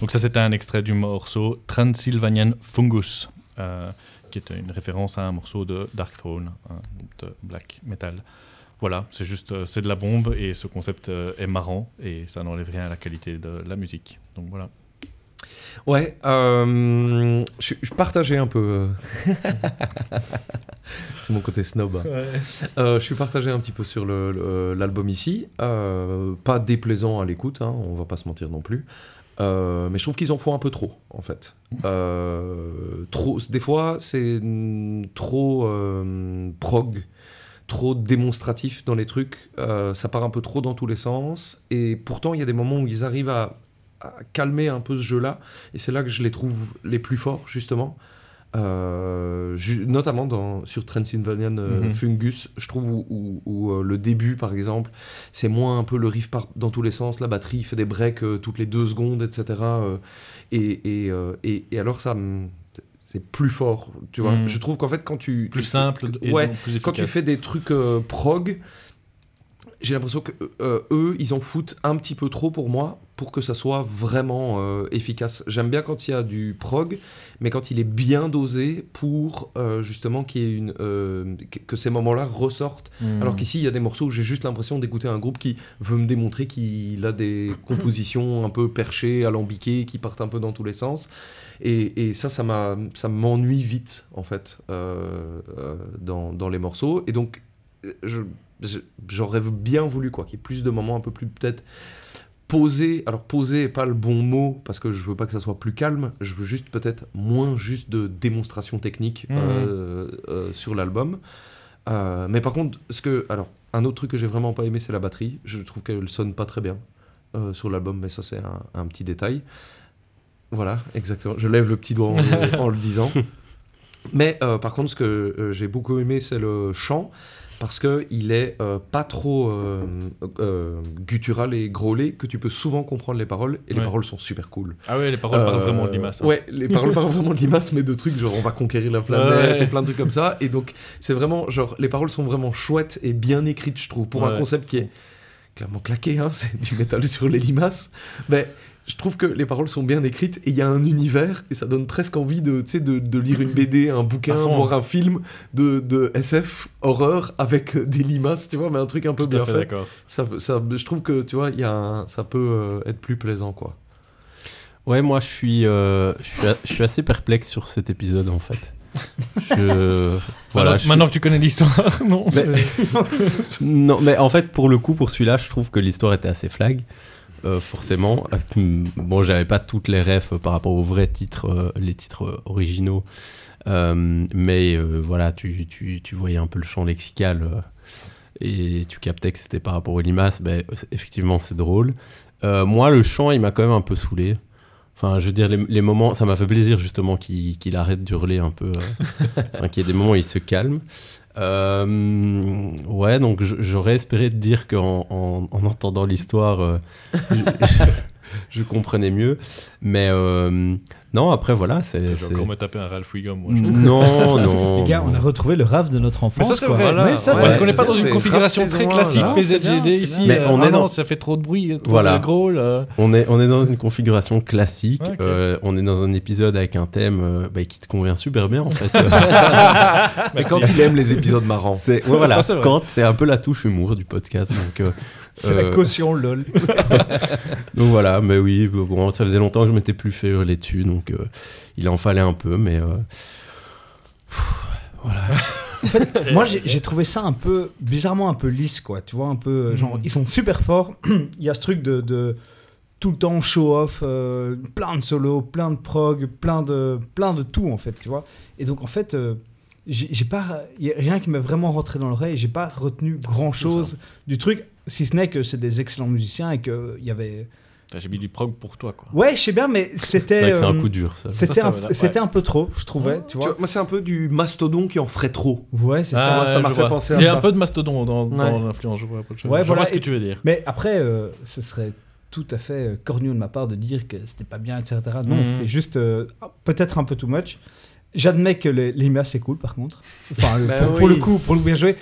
Donc ça c'était un extrait du morceau Transylvanian Fungus, euh, qui est une référence à un morceau de Dark Throne, groupe de black metal. Voilà, c'est juste, euh, c'est de la bombe et ce concept euh, est marrant et ça n'enlève rien à la qualité de la musique. Donc voilà. Ouais, euh, je, je partageais un peu. C'est mon côté snob. hein. Euh, je suis partagé un petit peu sur l'album ici. Euh, pas déplaisant à l'écoute, hein, on va pas se mentir non plus. Euh, mais je trouve qu'ils en font un peu trop, en fait. Euh, trop, des fois, c'est trop euh, prog, trop démonstratif dans les trucs. Ça part un peu trop dans tous les sens. Et pourtant, il y a des moments où ils arrivent à, à calmer un peu ce jeu-là. Et c'est là que je les trouve les plus forts, justement. Euh, notamment dans, sur Transylvanian euh, Mhm. Fungus, je trouve où, où- où, euh, le début, par exemple, c'est moins un peu le riff part dans tous les sens, la batterie fait des breaks euh, toutes les deux secondes, etc. et, et, et- et alors ça, me- c'est plus fort, tu vois. Mhm. Je trouve qu'en fait, quand tu... Plus tu- simple et ouais, donc plus quand tu efficace. fais des trucs prog, j'ai l'impression que euh, eux, ils en foutent un petit peu trop pour moi, pour que ça soit vraiment euh, efficace. J'aime bien quand il y a du prog, mais quand il est bien dosé pour euh, justement qu'il y ait une, que- ces moments-là ressortent. Mhm. Alors qu'ici, il y a des morceaux où j'ai juste l'impression d'écouter un groupe qui veut me démontrer qu'il a des compositions un peu perchées, alambiquées, qui partent un peu dans tous les sens. Et, et ça, ça m'ennuie vite, en fait, euh, euh, dans, dans les morceaux. Et donc, je- j'aurais bien voulu quoi, qu'il y ait plus de moments un peu plus peut-être posés. Alors, posé n'est pas le bon mot, parce que je veux pas que ça soit plus calme. Je veux juste peut-être moins juste de démonstration technique Mhm. euh, euh, sur l'album. Euh, mais par contre, ce que, alors, un autre truc que j'ai vraiment pas aimé, c'est la batterie. Je trouve qu'elle sonne pas très bien sur l'album, mais ça, c'est un, un petit détail. Voilà, exactement. Je lève le petit doigt en, le- en le disant. Mais par contre, ce que j'ai beaucoup aimé, c'est le chant. Parce qu'il est euh, pas trop euh, euh, guttural et grôlé, que tu peux souvent comprendre les paroles, et les Ouais. paroles sont super cool. Ah ouais, les paroles parlent vraiment de limaces. hein. Ouais, les paroles parlent vraiment de limaces, mais de trucs genre on va conquérir la planète Ouais. et plein de trucs comme ça. Et donc, c'est vraiment, genre, les paroles sont vraiment chouettes et bien écrites, je trouve, pour un concept qui est clairement claqué, hein, c'est du métal sur les limaces. Mais je trouve que les paroles sont bien écrites et il y a un univers et ça donne presque envie de, tu sais, de, de lire une BD, un bouquin, voir un film de, de SF horreur avec des limaces, tu vois, mais un truc un peu Tout bien fait. Ça, ça, je trouve que, tu vois, il y a un- ça peut euh, être plus plaisant, quoi. Ouais, moi je suis, euh, je suis, a- je suis assez perplexe sur cet épisode en fait. Je... Voilà, je- maintenant que tu connais l'histoire, non. Mais- non, mais en fait, pour le coup, pour celui-là, je trouve que l'histoire était assez flag. Euh, forcément. Euh, Bon, j'avais pas toutes les refs par rapport aux vrais titres, euh, les titres originaux. Euh, mais voilà, tu, tu, tu voyais un peu le champ lexical et tu captais que c'était par rapport aux limaces. Ben, effectivement, c'est drôle. Moi, le chant, il m'a quand même un peu saoulé. Enfin, je veux dire, les, les moments, ça m'a fait plaisir justement qu'il qu'il arrête d'hurler un peu. qu'il y ait des moments où il se calme. Euh, ouais, donc j'aurais espéré te dire qu'en en, en entendant l'histoire, euh, je, je comprenais mieux. Mais euh, non, après, voilà, c'est. Je vais c'est- encore me taper un Ralph Wiggum. moi, Non, non. Les gars, on a retrouvé le rave de notre Mais enfance. ça, c'est vrai. Ouais, ça, Parce qu'on n'est pas dans une configuration très classique PZGD ici. bien. Mais euh, on ah est non, dans- ça fait trop de bruit, trop Voilà. de gros. là. On est, on est dans une configuration classique. Euh, on est dans un épisode avec un thème euh, bah, qui te convient super bien en fait. Mais quand il aime les épisodes marrants. c'est ouais, voilà, Ça, quand c'est un peu la touche humour du podcast. Donc, euh, C'est la euh, caution lol. donc voilà, mais oui, bon, ça faisait longtemps que je m'étais plus fait hurler dessus, donc euh, il en fallait un peu, mais euh, pff, voilà. Moi, j'ai trouvé ça un peu, bizarrement un peu lisse, quoi. Tu vois, un peu, genre, Mhm. ils sont super forts. Il y a ce truc de, de tout le temps show-off, euh, plein de solos, plein de prog, plein de, plein de tout, en fait, tu vois. Et donc, en fait, euh, j'ai pas, y a rien qui m'est vraiment rentré dans l'oreille. J'ai pas retenu grand-chose du truc, si ce n'est que c'est des excellents musiciens et qu'il y avait... J'ai mis du prog pour toi, quoi. Ouais, je sais bien, mais C'est c'était... vrai que c'est un euh, coup dur, ça. C'était un, ouais. peu trop, je trouvais, tu Tu vois. vois, moi, c'est un peu du mastodon qui en ferait trop. Ouais, c'est ça. ça m'a- ça m'a je fait vois. penser à Il y a ça. un peu de mastodon dans, dans Ouais. l'influence. Je vois, je, Ouais, voilà, vois ce que et- tu veux dire. Mais après, euh, ce serait tout à fait euh, cornu de ma part de dire que c'était pas bien, etc. Non, Mhm. c'était juste euh, peut-être un peu too much. J'admets que limaces, c'est cool par contre. Enfin, Bah pour, pour le coup, pour le bien joué,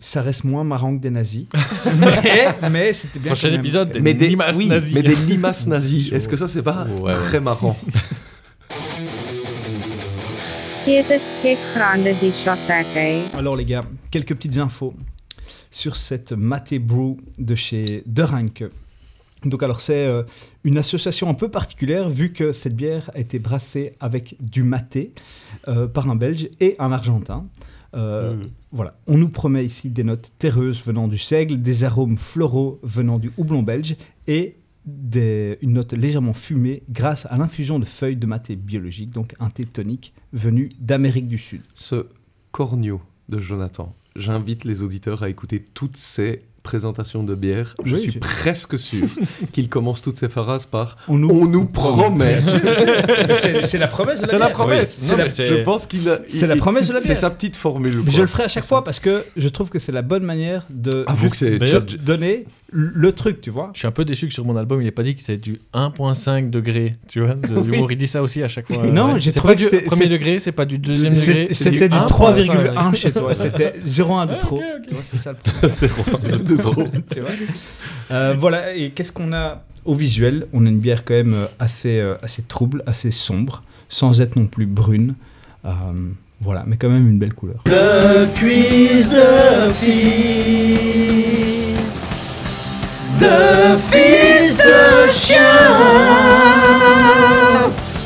ça reste moins marrant que des nazis. mais mais c'était bien. Prochain épisode, des mais des limaces oui, nazis. Mais des limaces nazis. Est-ce que ça, c'est pas Ouais, très marrant. Alors les gars, quelques petites infos sur cette Maté Brew de chez De Ranke. Donc alors c'est euh, une association un peu particulière vu que cette bière a été brassée avec du maté euh, par un Belge et un Argentin. Euh, Mm. Voilà, on nous promet ici des notes terreuses venant du seigle, des arômes floraux venant du houblon belge et des- une note légèrement fumée grâce à l'infusion de feuilles de maté biologique, donc un thé tonique venu d'Amérique du Sud. Ce cornio de Jonathan. J'invite les auditeurs à écouter toutes ces présentations de bière. Je Oui, suis presque sûr qu'il commence toutes ces phrases par On nous, On nous promet. c'est c'est la promesse de la C'est la promesse. C'est Non, la- mais c'est- Je pense qu'il. C'est la promesse de la C'est bière. sa petite formule. Quoi. je le ferai à chaque fois parce que je trouve que c'est la bonne manière c'est- de donner le truc, tu vois. Je suis un peu déçu que sur mon album, il n'ait pas dit que c'est du 1.5 degré. Tu vois, de l'humour, il dit ça aussi à chaque fois. Non, j'ai trouvé pas que du c'était- premier degré, c'est pas du deuxième degré. C'était du 1.5. 3,1 chez toi. C'était 0,1 de trop. Tu vois, c'est ça le problème. C'est de trop. tu vois. Euh, voilà, et qu'est-ce qu'on a au visuel? On a une bière quand même euh, assez, euh, assez trouble, assez sombre, sans être non plus brune. Euh, voilà, mais quand même une belle couleur. Le quiz de fils de fils de chien.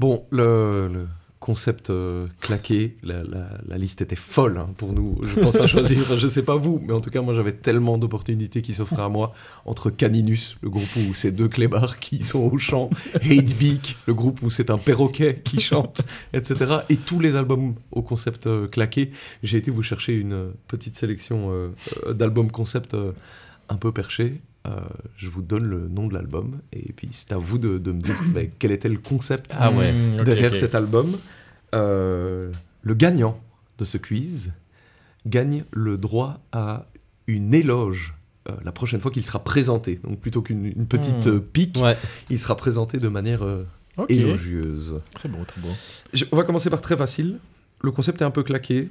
Bon, le, concept euh, claqué, la, liste était folle hein, pour nous. Je pense à choisir, je sais pas vous, mais en tout cas, moi j'avais tellement d'opportunités qui s'offraient à moi entre Caninus, le groupe où c'est deux clébards qui sont au chant, Hatebeak, le groupe où c'est un perroquet qui chante, etc. Et tous les albums au concept euh, claqué. J'ai été vous chercher une euh, petite sélection d'albums concept un peu perchés. Euh, je vous donne le nom de l'album et puis c'est à vous de, de me dire ben, quel était le concept Ah ouais. Derrière cet album. Euh, le gagnant de ce quiz gagne le droit à une éloge euh, la prochaine fois qu'il sera présenté. Donc plutôt qu'une une petite Hmm. pique, Ouais. il sera présenté de manière élogieuse. Très beau, très beau. Je- on va commencer par très facile. Le concept est un peu claqué.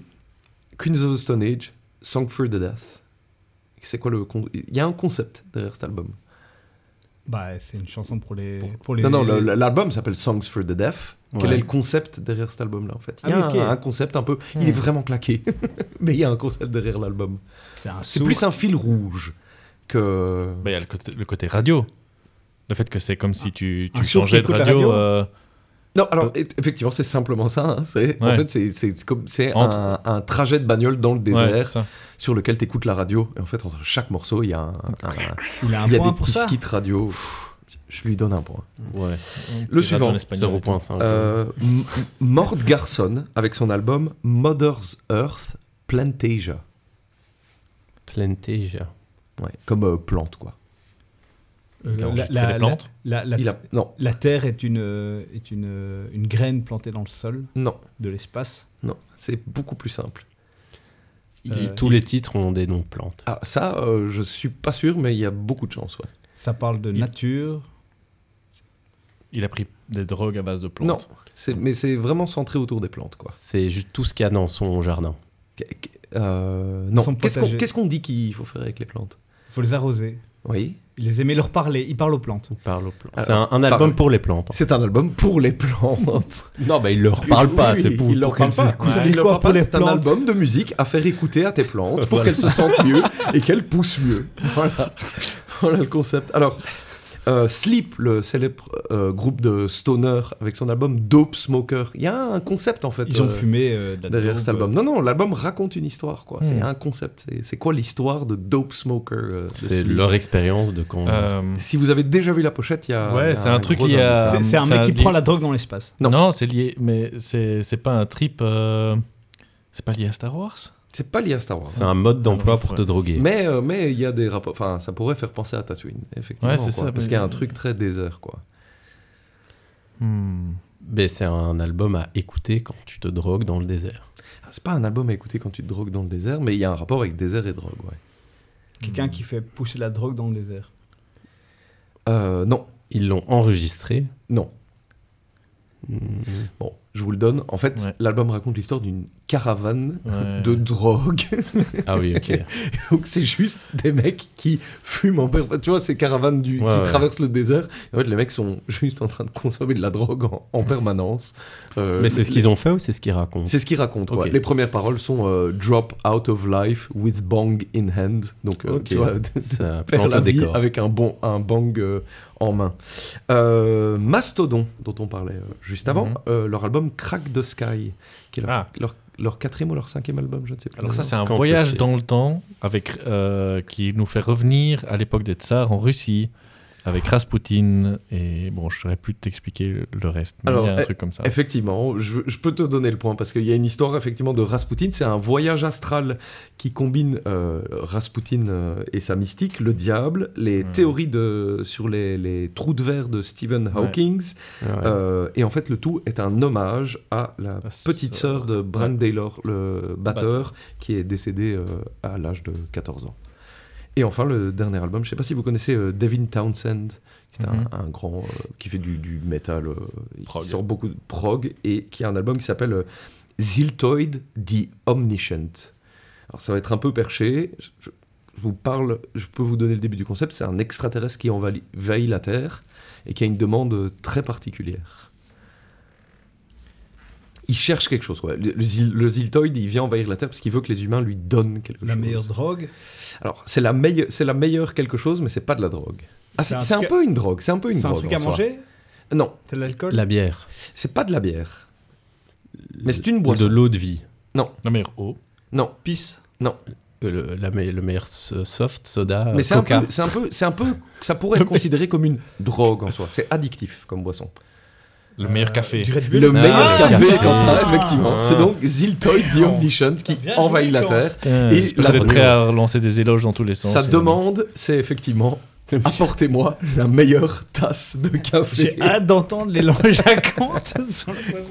Queens of the Stone Age, Song for the Death. C'est quoi le con- Il y a un concept derrière cet album. Bah, c'est une chanson pour les. Pour les Non, non, l'album s'appelle Songs for the Deaf. Quel Ouais. est le concept derrière cet album-là, en fait? Il y Ah a un, concept un peu... Il est vraiment claqué, mais il y a un concept derrière l'album. c'est plus un fil rouge que... Bah, Il y a le côté, le côté radio. Le fait que c'est comme si tu, tu changeais de radio. radio. euh, Non, alors effectivement, c'est simplement ça. hein. C'est en Ouais. fait c'est c'est comme c'est un, un trajet de bagnole dans le Ouais, désert c'est ça. Sur lequel tu écoutes la radio. Et en fait, entre chaque morceau, il y a un, un- Il a un il y a point des pour petits ça. skits radio. Pff, Je lui donne un point. Ouais. Le suivant. rates en espagnol. 0.5. Euh, Mort Garson avec son album Mother's Earth Plantasia. Plantasia. Ouais, comme euh, plante quoi. Euh, la- la- la- la- Il a non, La Terre est une, euh, est une, une graine plantée dans le sol non, de l'espace. non, c'est beaucoup plus simple. Il- Euh, tous les titres ont des noms de plantes. Ah, ça, euh, je suis pas sûr, mais il y a beaucoup de chance, ouais. Ça parle de Il- nature. Il a pris des drogues à base de plantes. Non, c'est, mais c'est vraiment centré autour des plantes, quoi. C'est juste tout ce qu'il y a dans son jardin. Euh, non, Son qu'est-ce qu'on, potager. qu'est-ce qu'on dit qu'il faut faire avec les plantes? Il faut les arroser. Oui. Il les aimait leur parler. Il parle aux plantes. Il parle aux plantes. C'est un, un album pour les plantes. C'est un album pour les plantes. Non, bah il leur parle pas, Oui, c'est pour, il leur parle pas. Ouais, il quoi pour les C'est un album de musique à faire écouter à tes plantes pour Voilà. qu'elles se sentent mieux et qu'elles poussent mieux. Voilà, voilà le concept. Alors, euh, Sleep, le célèbre euh, groupe de stoner avec son album Dope Smoker, il y a un concept en fait. Ils ont euh, fumé euh, de la derrière cet album. Non, non, l'album raconte une histoire, quoi. C'est Hmm. un concept. C'est- quoi l'histoire de Dope Smoker euh, C'est leur expérience de quand. Euh, Si vous avez déjà vu la pochette, il y a. Ouais, c'est un truc qui a-. C'est- un mec qui prend la drogue dans l'espace. Non. non, c'est lié, mais c'est c'est pas un trip. euh, C'est pas lié à Star Wars? C'est pas lié à Star Wars. C'est un mode d'emploi pour te droguer. Mais euh, mais il y a des rapports. Enfin, ça pourrait faire penser à Tatooine, effectivement. Ouais, c'est quoi, ça, Parce qu'il y a un truc très désert, quoi. Hmm. Mais c'est un album à écouter quand tu te drogues dans le désert. Ah, C'est pas un album à écouter quand tu te drogues dans le désert, mais il y a un rapport avec désert et drogue, ouais. Quelqu'un qui fait pousser la drogue dans le désert. Euh, non, Ils l'ont enregistré. non. Hmm. Bon, je vous le donne. En fait, Ouais. l'album raconte l'histoire d'une caravane Ouais. de drogue. Ah oui, ok. Donc c'est juste des mecs qui fument en permanence. Tu vois, ces caravanes du, Ouais, qui ouais. traversent le désert. En fait, les mecs sont juste en train de consommer de la drogue en, en permanence. Euh, Mais c'est ce qu'ils ont fait ou c'est ce qu'ils racontent C'est ce qu'ils racontent. Les premières paroles sont euh, Drop out of life with bang in hand. Donc, euh, tu vois, Ça faire la vie décor. avec un, bon, un bang euh, en main. Euh, Mastodon, dont on parlait euh, juste avant, Mhm. euh, leur album Crack the Sky, qui est leur, Ah. leur, leur quatrième ou leur cinquième album, je ne sais plus. Alors ça, c'est un voyage dans le temps avec euh, qui nous fait revenir à l'époque des tsars en Russie avec Rasputin et bon, je saurais plus t'expliquer le reste, mais Alors, il y a un eh, truc comme ça. Effectivement, je, je peux te donner le point parce qu'il y a une histoire effectivement de Rasputin. C'est un voyage astral qui combine euh, Rasputin euh, et sa mystique, le diable, les Hmm. théories de, sur les, les trous de verre de Stephen Hawking. Ouais. Euh, et en fait, le tout est un hommage à la La petite sœur. sœur de Brand Taylor, le batteur, Batteur. qui est décédé euh, à l'âge de 14 ans. Et enfin, le dernier album, je ne sais pas si vous connaissez euh, Devin Townsend, qui est un- Mhm. un, grand, euh, qui fait du, du métal, euh, qui sort beaucoup de prog, et qui a un album qui s'appelle Ziltoid the Omniscient. Alors ça va être un peu perché, je, je vous parle, je peux vous donner le début du concept, c'est un extraterrestre qui envahit la Terre, et qui a une demande très particulière. Il cherche quelque chose. Le, le, Ziltoid, il vient envahir la Terre parce qu'il veut que les humains lui donnent quelque La chose. meilleure drogue. Alors, c'est la, meilleure, c'est la meilleure quelque chose, mais c'est pas de la drogue. Ah, C'est c'est un c'est un, truc peu une drogue, c'est un peu une C'est un drogue. truc à soi. manger? Non, C'est de l'alcool? La bière. c'est pas de la bière. Mais c'est une boisson. De l'eau de vie. Non, La meilleure eau. non, Pisse. non. Euh, Le, la le meilleur so- soft soda. Mais c'est un, Coca. peu, c'est un peu, c'est un peu, ça pourrait être considéré comme une drogue en soi. C'est addictif comme boisson. Le meilleur café. Du Red Bull. Le Ah, meilleur café, café. Quentin, Ah. effectivement. C'est donc Ziltoid the Omniscient qui envahit la. Terre. Putain, Et la vous êtes prêt à relancer des éloges dans tous les sens. Sa demande, c'est effectivement apportez-moi la meilleure tasse de café. J'ai hâte d'entendre les langes à Kant sur le poison.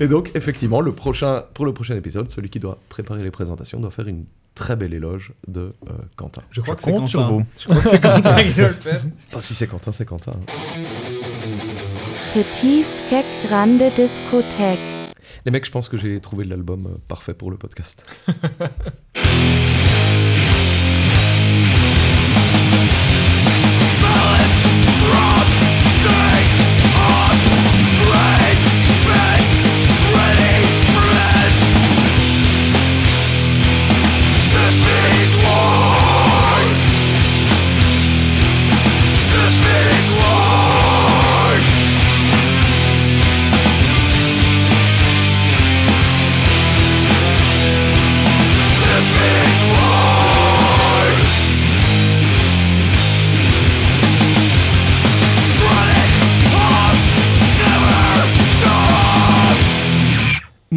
Et donc, effectivement, le prochain, pour le prochain épisode, celui qui doit préparer les présentations doit faire une très belle éloge de euh, Quentin. Je crois Je que c'est compte Quentin. sur vous. Je crois que c'est Quentin qui doit le faire. Pas si c'est Quentin, c'est Quentin. Petit Skek Grande Discothèque. Les mecs, je pense que j'ai trouvé l'album euh, parfait pour le podcast.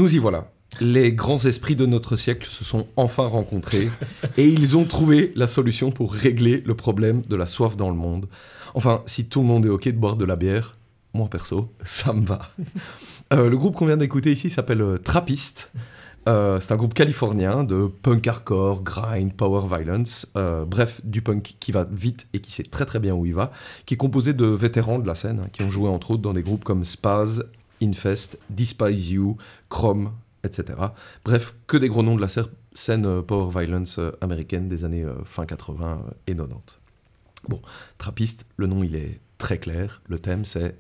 Nous y voilà. Les grands esprits de notre siècle se sont enfin rencontrés et ils ont trouvé la solution pour régler le problème de la soif dans le monde. Enfin, si tout le monde est OK de boire de la bière, moi perso, ça me va. Euh, le groupe qu'on vient d'écouter ici s'appelle euh, Trappist. Euh, c'est un groupe californien de punk hardcore, grind, power violence, euh, bref, du punk qui va vite et qui sait très très bien où il va, qui est composé de vétérans de la scène, hein, qui ont joué entre autres dans des groupes comme Spaz, Infest, Despise You, Chrome, etc. Bref, que des gros noms de la scène euh, power violence euh, américaine des années euh, fin 80 et 90. Bon, Trappiste, le nom il est très clair, le thème c'est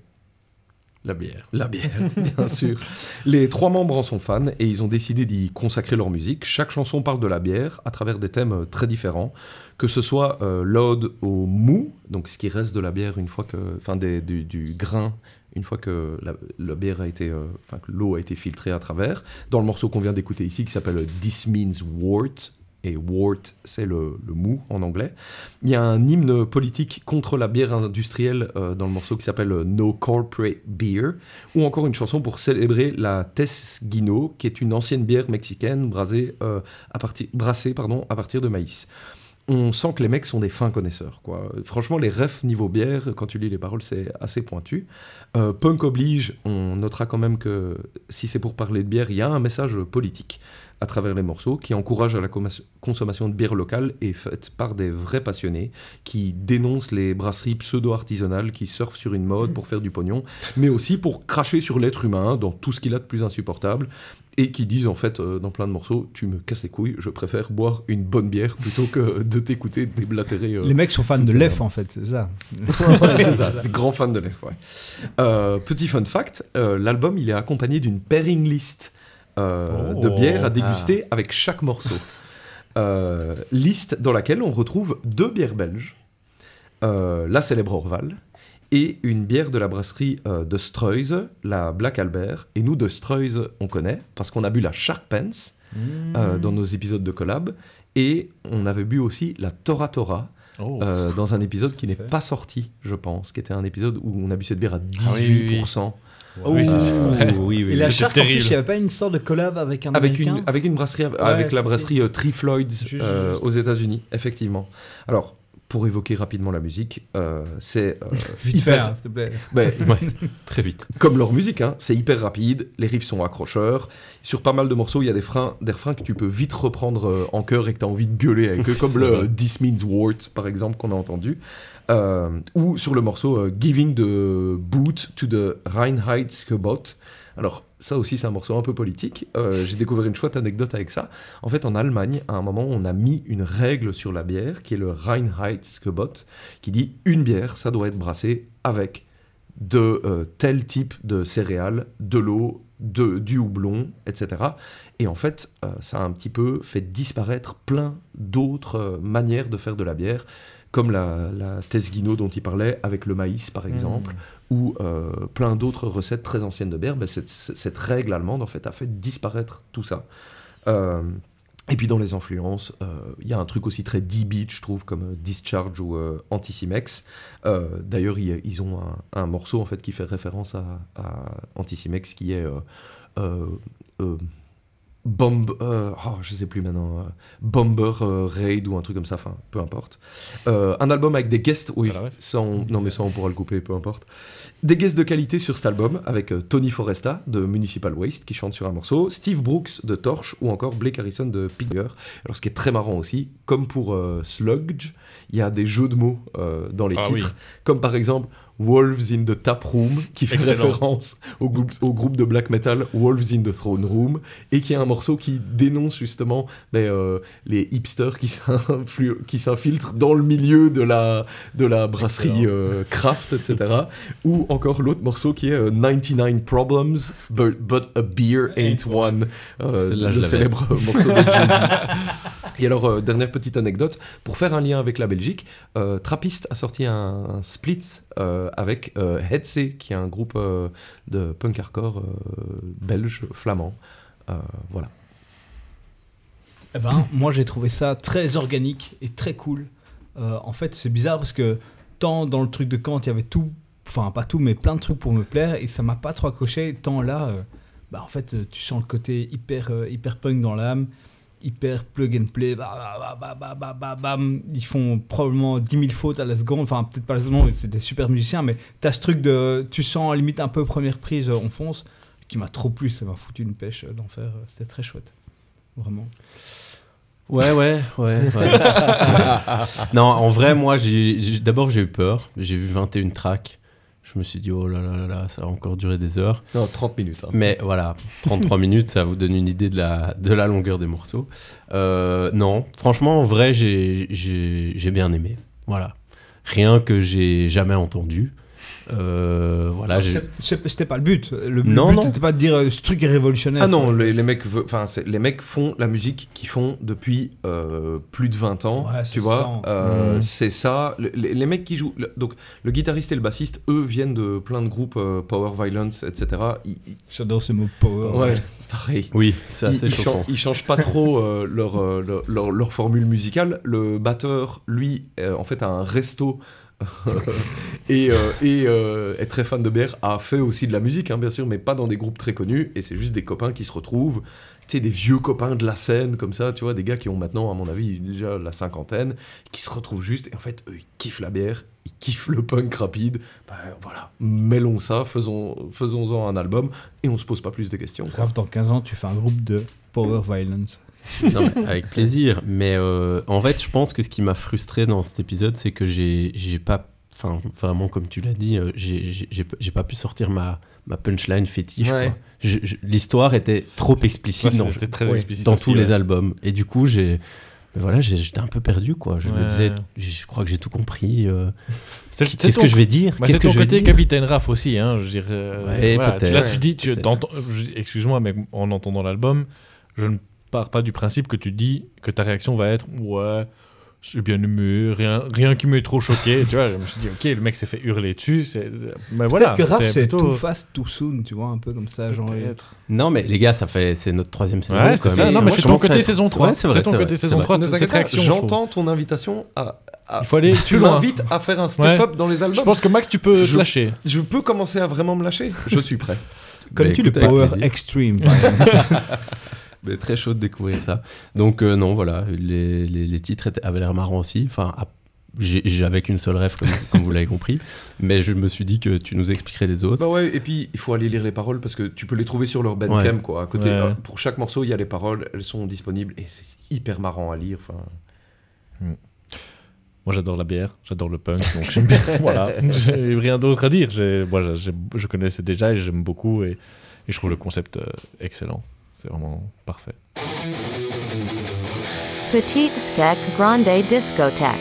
La bière. la bière, bien sûr. Les trois membres en sont fans et ils ont décidé d'y consacrer leur musique. Chaque chanson parle de la bière à travers des thèmes très différents, que ce soit euh, l'ode au mou, donc ce qui reste de la bière une fois que, enfin du grain, une fois que la, bière a été, euh, enfin l'eau a été filtrée à travers. Dans le morceau qu'on vient d'écouter ici, qui s'appelle This Means Wort. Et wort, c'est le, le mou en anglais. Il y a un hymne politique contre la bière industrielle euh, dans le morceau qui s'appelle euh, No Corporate Beer, ou encore une chanson pour célébrer la Tesguino, qui est une ancienne bière mexicaine à partir, brassée pardon, à partir de maïs. On sent que les mecs sont des fins connaisseurs. Quoi. Franchement, les refs niveau bière, quand tu lis les paroles, c'est assez pointu. Euh, punk oblige, on notera quand même que si c'est pour parler de bière, il y a un message politique à travers les morceaux qui encourage à la consommation de bière locale et faite par des vrais passionnés qui dénoncent les brasseries pseudo-artisanales qui surfent sur une mode pour faire du pognon, mais aussi pour cracher sur l'être humain dans tout ce qu'il a de plus insupportable et qui disent en fait euh, dans plein de morceaux tu me casses les couilles, je préfère boire une bonne bière plutôt que de t'écouter déblatérer. euh, Les mecs sont fans de l'EF en fait, c'est ça. Ouais, c'est ça, des grands fans de l'EF, ouais. Euh, petit fun fact, euh, l'album il est accompagné d'une pairing list de Oh. bières à déguster avec chaque morceau. Liste dans laquelle on retrouve deux bières belges, la célèbre Orval, et une bière de la brasserie euh, de Streuze, la Black Albert. Et nous, de Streuze, on connaît, parce qu'on a bu la Shark Pants euh, dans nos épisodes de collab, et on avait bu aussi la Tora Tora, Oh. euh, dans un épisode qui n'est pas sorti, je pense, qui était un épisode où on a bu cette bière à 18%. Ah oui, oui, oui. Oui, c'est Euh, vrai. oui, oui. Et la Shark, en plus, terrible. il n'y avait pas une histoire de collab avec un avec américain? une, avec une brasserie, avec la brasserie euh, juste. aux États-Unis, effectivement. Alors, pour évoquer rapidement la musique, euh, c'est euh, Vite hyper- hein, s'il te plaît. Ouais, Ouais, très vite. comme leur musique, hein, c'est hyper rapide, les riffs sont accrocheurs. Sur pas mal de morceaux, il y a des, freins, des refrains que tu peux vite reprendre euh, en chœur et que tu as envie de gueuler avec eux, comme le This Means Wart, par exemple, qu'on a entendu. Ou sur le morceau Giving the Boot to the Reinheitsgebot. Alors, ça aussi, c'est un morceau un peu politique. Euh, J'ai découvert une chouette anecdote avec ça. En fait, en Allemagne, à un moment, on a mis une règle sur la bière, qui est le Reinheitsgebot, qui dit une bière, ça doit être brassé avec de euh, tel type de céréales, de l'eau, de, du houblon, etc. Et en fait, euh, ça a un petit peu fait disparaître plein d'autres manières de faire de la bière, comme la, la Tesguino dont il parlait, avec le maïs par exemple, ou euh, plein d'autres recettes très anciennes de bière. Ben, cette, règle allemande, en fait, a fait disparaître tout ça. Euh, et puis dans les influences, euh, il y a un truc aussi très D-Beat, je trouve, comme Discharge ou Anticimex. D'ailleurs, ils, ont un, morceau en fait qui fait référence à, à qui est Bomb, euh, oh, je sais plus maintenant, euh, Bomber euh, Raid ou un truc comme ça, enfin, peu importe. Un album avec des guests, oui, ça on- non mais ça on pourra le couper, peu importe. Des guests de qualité sur cet album, avec Tony Foresta de Municipal Waste qui chante sur un morceau, Steve Brooks de Torch ou encore Blake Harrison de Pitger. Alors ce qui est très marrant aussi, comme pour Sludge, il y a des jeux de mots dans les Ah titres, comme par exemple Wolves in the Tap Room, qui fait Excellent. référence au, grou- au groupe de black metal Wolves in the Throne Room, et qui est un morceau qui dénonce justement ben, euh, les hipsters qui s'infiltrent dans le milieu de la, de la brasserie euh, craft, etc. Ou encore l'autre morceau qui est euh, 99 Problems, but, but a beer ain't one, euh, je le célèbre morceau de. Et alors, euh, dernière petite anecdote, pour faire un lien avec la Belgique, Trappist a sorti un, un split avec euh, Headsay, qui est un groupe euh, de punk hardcore euh, belge, flamand. Euh, voilà. Eh ben, moi j'ai trouvé ça très organique et très cool. Euh, en fait, c'est bizarre parce que tant dans le truc de Kant, il y avait tout, enfin pas tout, mais plein de trucs pour me plaire et ça m'a pas trop accroché. Tant là, euh, bah, en fait, euh, tu sens le côté hyper, euh, hyper punk dans l'âme, hyper plug and play. Bah, bah, bah, bam. Ils font probablement 10 000 fautes à la seconde. Enfin, peut-être pas à la seconde, c'est des super musiciens, mais tu as ce truc de. Tu sens limite un peu première prise, euh, on fonce, qui m'a trop plu. Ça m'a foutu une pêche euh, d'en faire. C'était très chouette. Vraiment. Ouais, ouais, ouais. ouais. non, en vrai, moi, j'ai, j'ai- d'abord, j'ai eu peur. J'ai vu 21 tracks. Je me suis dit, oh là là là là, ça va encore durer des heures. Non, 30 minutes. hein. Mais voilà, 33 minutes, ça vous donne une idée de la, de la longueur des morceaux. Euh, non, franchement, en vrai, j'ai, j'ai, j'ai bien aimé. Voilà. Rien que j'ai jamais entendu. Euh, voilà, C'était pas le but. Le, le Non, but non. n'était pas de dire euh, ce truc est révolutionnaire. Ah non, les, les mecs, enfin, les mecs font la musique qu'ils font depuis euh, plus de 20 ans. Ouais, tu vois. Euh, Mhm. c'est ça. Le- Les, les mecs qui jouent, le- donc le guitariste et le bassiste, eux viennent de plein de groupes euh, power violence, etc. J'adore ce mot power. ouais, c'est pareil. Oui, c'est Ils, assez ils chauffant. chan- ils changent pas trop euh, leur, leur, leur- leur formule musicale. Le batteur, lui, euh, en fait, a un resto. et euh, et euh, est très fan de bière, a fait aussi de la musique, hein, bien sûr, mais pas dans des groupes très connus. Et c'est juste des copains qui se retrouvent, tu des vieux copains de la scène, comme ça, tu vois, des gars qui ont maintenant, à mon avis, déjà la cinquantaine, qui se retrouvent juste. Et en fait, eux, ils kiffent la bière, ils kiffent le punk rapide. Ben voilà, mêlons ça, faisons, faisons-en un album, et on se pose pas plus de questions. Grave, dans 15 ans, tu fais un groupe de power violence. Non, mais avec plaisir. Mais euh, en fait, je pense que ce qui m'a frustré dans cet épisode, c'est que j'ai j'ai pas. Enfin, vraiment, comme tu l'as dit, euh, j'ai j'ai- pas pu sortir ma, ma punchline fétiche. Ouais. quoi. Je- je- L'histoire était trop explicite Ouais, dans, c'était très ouais, explicite dans aussi, tous les albums. Et du coup, j'ai. mais Voilà, j'ai- j'étais un peu perdu, quoi. Je me disais, je crois que j'ai tout compris. euh, C'est Qu'est-ce c'est que je vais dire? Bah, Qu'est-ce c'est que ton je côté Capitaine Raph aussi, hein, je dirais. euh, Ouais, voilà, peut-être. Là, tu dis, tu, excuse-moi, mais en entendant l'album, je ne pars pas du principe que tu dis que ta réaction va être ouais, j'ai bien aimé, rien, rien qui m'ait trop choqué. tu vois, je me suis dit, ok, le mec s'est fait hurler dessus, c'est, mais voilà. Peut-être que Raph, c'est plutôt- too fast, too soon, tu vois, un peu comme ça. Genre. Non, mais les gars, ça fait c'est notre troisième saison. Ouais, quand c'est même. ça. Non, mais c'est ton côté saison 3. Ouais, c'est vrai, C'est ton côté saison c'est vrai. 3. Ne cette réaction. J'entends ton invitation à. Il faut aller tu m'invites à faire un step-up dans les albums. Je pense que Max, tu peux te Je- lâcher. Je peux commencer à vraiment me lâcher Je suis prêt. Connais-tu Bah, le power extreme par exemple? Mais très chaud de découvrir ça. Donc euh, non, voilà, les, les, les titres étaient- avaient l'air marrants aussi. Enfin, j'avais qu'une seule rêve, comme, comme vous l'avez compris. Mais je me suis dit que tu nous expliquerais les autres. Bah ouais, et puis il faut aller lire les paroles parce que tu peux les trouver sur leur bandcamp Ouais. quoi. À côté, Ouais. euh, pour chaque morceau, il y a les paroles, elles sont disponibles et c'est hyper marrant à lire. Enfin, Moi, j'adore la bière, j'adore le punk, donc j'aime bien. voilà, j'ai rien d'autre à dire. Moi, je connaissais déjà et j'aime beaucoup et, et je trouve le concept euh, excellent. C'est vraiment parfait. Petite Skek Grande Discothèque.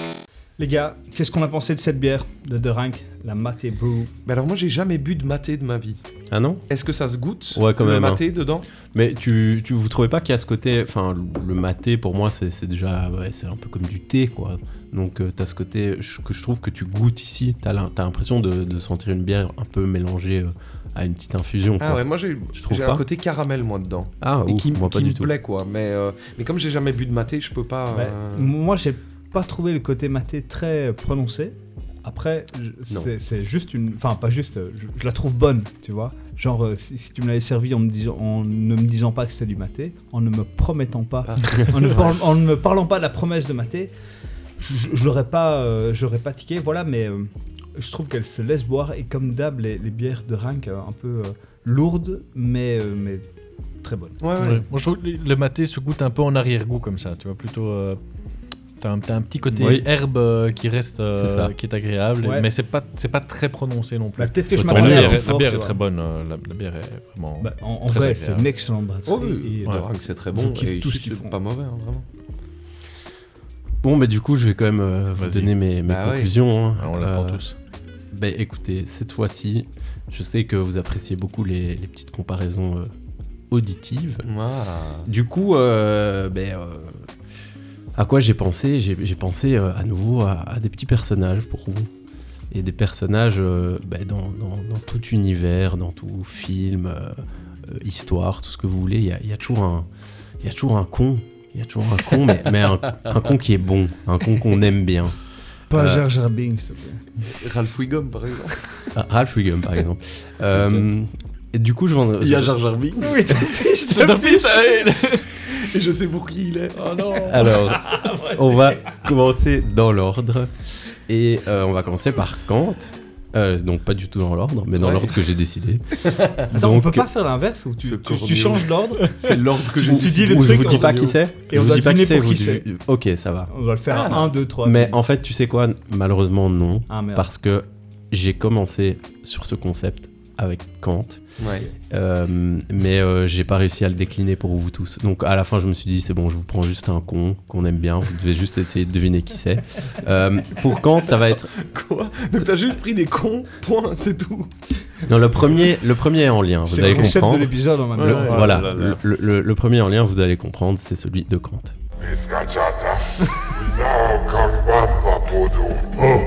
Les gars, qu'est-ce qu'on a pensé de cette bière de The Rank, la Maté Brew? Bah alors moi j'ai jamais bu de maté de ma vie. Ah non? Est-ce que ça se goûte Ouais, quand le même, hein. maté dedans? Mais tu, tu vous trouvez pas qu'il y a ce côté. Enfin, le maté, pour moi, c'est c'est déjà. Ouais, c'est un peu comme du thé, quoi. Donc, tu t'as ce côté je- que je trouve que tu goûtes ici. T'as l'im- t'as l'impression de, de sentir une bière un peu mélangée euh, à une petite infusion. Ah quoi. ouais, moi j'ai un côté caramel moi dedans. Ah, et ouf, qui, moi pas qui du me tout. plaît quoi. Mais, euh, mais comme j'ai jamais bu de maté, je peux pas. Bah, euh, Moi, j'ai pas trouvé le côté maté très prononcé. Après, c'est c'est juste une. Enfin, pas juste, je, je la trouve bonne, tu vois. Genre, euh, si, si tu me l'avais servi en, me disant, en ne me disant pas que c'était du maté, en ne me promettant pas, Ah. en, ne par- en ne me parlant pas de la promesse de maté, je, je- je l'aurais pas, euh, j'aurais pas tiqué, voilà, mais euh, je trouve qu'elle se laisse boire. Et comme d'hab, les, les bières de Rank, euh, un peu euh, lourdes, mais, euh, mais très bonnes. Ouais, ouais. Ouais. Moi, je trouve que le maté se goûte un peu en arrière-goût comme ça, tu vois, plutôt. euh, T'as un, t'as un petit côté Oui. herbe euh, qui reste, euh, qui est agréable, Ouais. mais c'est pas, c'est pas très prononcé non plus. Bah, Peut-être que je la m'attendais à bière, est, fort, la bière est très bonne, euh, la, la bière est vraiment. Bah, en en Très vrai, c'est une excellente brasserie. Oh oui, et, le Rank, c'est très je bon. kiffe et tout ce qu'ils font. pas mauvais, hein, vraiment. Bon, mais du coup, je vais quand même euh, vous donner mes, mes Bah ouais. conclusions. hein. Ah, on l'attend Euh, tous. Ben écoutez, cette fois-ci, je sais que vous appréciez beaucoup les, les petites comparaisons euh, auditives. Ah. Du coup, euh, ben, euh, à quoi j'ai pensé? J'ai j'ai pensé à nouveau à, à des petits personnages pour vous. Et des personnages ben, dans, dans- dans tout univers, dans tout film, histoire, tout ce que vous voulez. Il y a, il y a toujours un, y a toujours un con. Il y a toujours un con, mais, mais un, un con qui est bon, un con qu'on aime bien. Pas Euh, Jar Jar Binks, s'il te plaît. Ralph Wiggum, par exemple. Ah, Ralph Wiggum, par exemple. Euh, Et du coup, je vends. Il y a Jar Jar Binks. Oui, ton fils, fils, Et je sais pour qui il est. Oh non Alors, on va commencer dans l'ordre. Et euh, on va commencer par Kant. Euh, donc pas du tout dans l'ordre, mais dans Ouais. l'ordre que j'ai décidé. Attends, on peut pas faire l'inverse où tu, tu- changes d'ordre C'est l'ordre que j'ai tu décidé. dis le Ou je truc vous dis pas qui c'est. Et on vous doit deviner qui c'est. pour qui c'est. Ok, ça va. On doit le faire à 1, 2, 3. Mais en fait, tu sais quoi? Malheureusement, non. Ah. Parce que j'ai commencé sur ce concept avec Kant. Ouais. Euh, mais euh, j'ai pas réussi à le décliner pour vous tous. Donc à la fin, je me suis dit, c'est bon, je vous prends juste un con qu'on aime bien. Vous devez juste essayer de deviner qui c'est. Euh, pour Kant, ça va être. Quoi? Donc t'as juste pris des cons, point, c'est tout. Non, le premier, le premier est en lien, vous C'est allez le concept comprendre. de l'épisode en même Le- temps. Ouais, voilà, là, là, là. Le, le- le premier en lien, vous allez comprendre, c'est celui de Kant.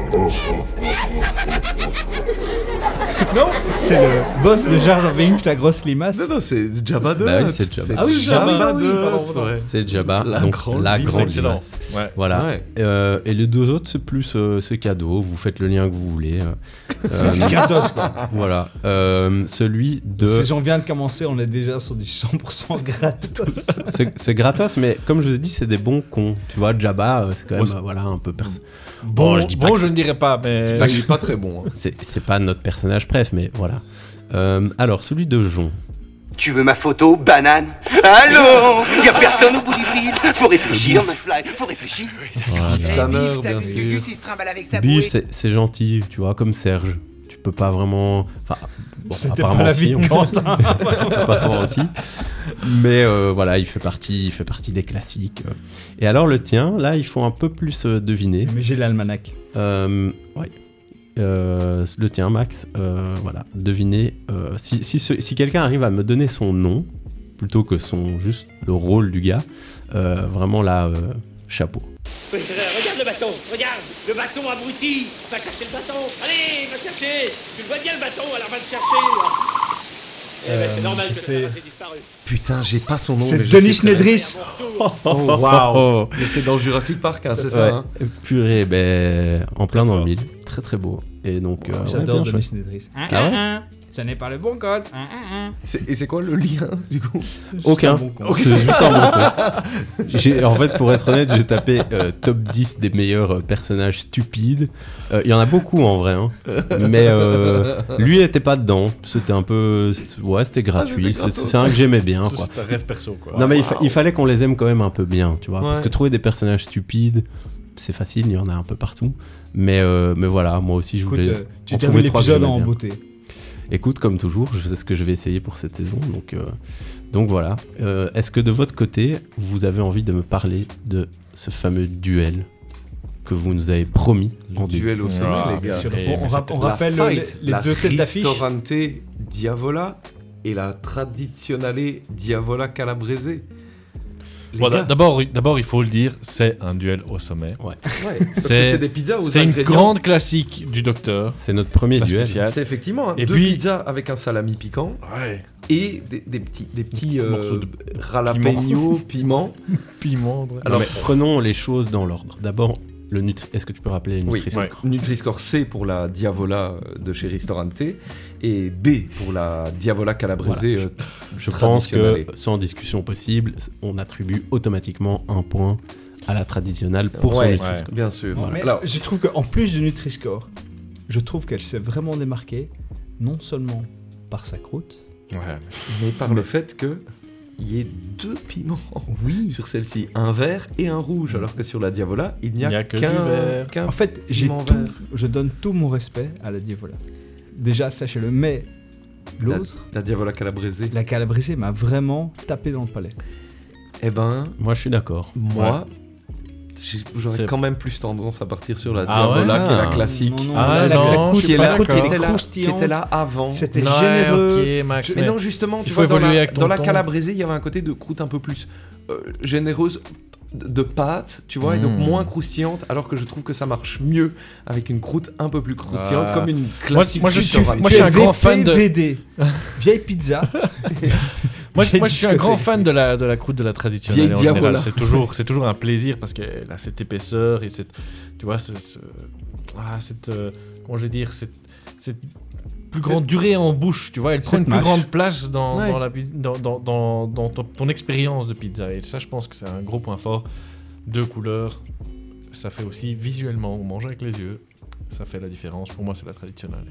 c'est le boss de Jar Jar Binks, la grosse limace. Non, non, c'est Jabba de Bah oui, c'est Jabba. Ah oui, Jabba, Jabba oui, de pardon, Hutt, pardon. ouais. C'est Jabba, La donc grande la limace. grande limace. Ouais. Voilà. Ouais. Euh, et les deux autres, c'est plus euh, c'est cadeau. Vous faites le lien que vous voulez. euh. C'est gratos quoi. voilà. Euh, celui de. Si on vient de commencer, on est déjà sur du 100% gratos. C'est c'est gratos, mais comme je vous ai dit, c'est des bons cons. Tu vois, Jabba, euh, c'est quand même c'est- voilà, un peu. Bon, Bon, je dis pas bon, je ne dirais pas, mais. Bah, il est pas très bon. hein. C'est c'est pas notre personnage, bref, mais voilà. Euh, alors, celui de Jon. Tu veux ma photo, banane? Allô? Y a personne au bout du fil Faut réfléchir, McFly, faut réfléchir. Voilà. Bien sûr. il se trimballe avec sa Biff, c'est c'est gentil, tu vois, comme Serge. Tu peux pas vraiment. Enfin, bon, C'était apparemment pas la si, vie de on- Quentin. apparemment aussi. Mais euh, voilà, il fait partie, il fait partie des classiques. euh. Et alors le tien, là, il faut un peu plus euh, deviner. Mais j'ai l'almanach. Euh, ouais. Euh, le tien, Max, euh, voilà, devinez. euh, si quelqu'un arrive à me donner son nom, plutôt que son juste le rôle du gars, vraiment là, chapeau. Regarde le bâton, regarde Le bâton abruti Va chercher le bâton Allez, va chercher Tu le vois bien le bâton, alors va le chercher Eh c'est normal que c'est- le ait disparu. Putain, j'ai pas son nom. C'est Denis. Nedris. Oh, waouh. Mais c'est dans Jurassic Park, hein, c'est ça. Ouais, hein. Purée, ben, en plein dans le mille. Très très beau. Et donc, euh, J'adore Denis. Nedris. Ah ouais Ce n'est pas le bon code. C'est- Et c'est quoi le lien, du coup Aucun. bon. C'est juste un bon. J'ai- En fait, pour être honnête, j'ai tapé euh, top 10 des meilleurs euh, personnages stupides. Euh, Il y en a beaucoup en vrai, hein. mais euh, lui était pas dedans. C'était un peu, ouais, c'était gratuit. c'était C'est un que j'aimais bien. C'est un rêve perso, quoi. Non mais il, fa- il fallait qu'on les aime quand même un peu bien, tu vois. Parce que trouver des personnages stupides, c'est facile, il y en a un peu partout. Mais, euh, mais voilà, moi aussi je Écoute, voulais. euh, tu termines l'épisode en beauté. Écoute, comme toujours, je sais ce que je vais essayer pour cette saison. Donc, euh, donc voilà. Euh, Est-ce que de votre côté, vous avez envie de me parler de ce fameux duel que vous nous avez promis en Duel au sommet, Ah, les gars. sûr. Bon, on, rappelle fight, les, les la deux têtes d'affiche. Ristorante Diavola et la traditionnelle Diavola Calabrese. Bon, D'abord, d'abord, il faut le dire, c'est un duel au sommet. Ouais. c'est des pizzas C'est une grande classique du docteur. C'est notre premier duel. C'est effectivement hein, Et deux puis- pizzas avec un salami piquant Ouais. et des, des petits, des petits euh, morceaux de jalapeno piment. Piment. Alors, Alors, prenons les choses dans l'ordre. D'abord, le nutri. Est-ce que tu peux rappeler le Oui, Nutri-Score ouais. Nutri-Score C pour la Diavola euh, de chez Ristorante et B pour la Diavola Calabrese. Voilà. euh, Je pense que traditionnelle. sans discussion possible, on attribue automatiquement un point à la traditionnelle pour son Ouais, Nutri-Score. bien sûr. Mais Alors, je trouve qu'en plus du Nutri-Score, je trouve qu'elle s'est vraiment démarquée, non seulement par sa croûte, Ouais. mais par le fait que il y ait deux piments oui. sur celle-ci, un vert et un rouge, alors que sur la Diavola, il n'y a, qu'un vert. qu'un En fait, j'ai piment tout, vert. je donne tout mon respect à la Diavola. Déjà, sachez-le, mais l'autre, La Diavola Calabrese. la Calabrese m'a vraiment tapé dans le palais. Eh ben, Moi, je suis d'accord. moi, j'aurais quand même plus tendance à partir sur la Ah Diavola ouais qui est la Ah. classique. Non, non, Ah, la, non, croûte, je suis la qui était qui était, là, qui croustillante, était là avant. C'était Ouais, généreux. ok, Max. Je- mais non, justement, tu vois, dans la, dans la ton. Calabrese, il y avait un côté de croûte un peu plus euh, généreuse de pâte, tu vois, et donc Mm. moins croustillante, alors que je trouve que ça marche mieux avec une croûte un peu plus croustillante, Ah. comme une Moi, classique moi, je suis- moi, je suis un Tu es grand fan de-. Vieille pizza. Moi, je- Vieille moi, je suis un grand fan de la, de la croûte de la traditionnelle. C'est toujours, c'est toujours un plaisir parce qu'elle a cette épaisseur et cette, tu vois, ce, ce- ah, cette, euh, comment je vais dire, cette, cette plus grande durée en bouche, tu vois. Elle prend une plus grande place dans, Ouais. dans, la, pi- dans, dans, dans, dans ton, ton expérience de pizza. Et ça, je pense que c'est un gros point fort. Deux couleurs, ça fait aussi visuellement, on mange avec les yeux, ça fait la différence. Pour moi, c'est la traditionnelle.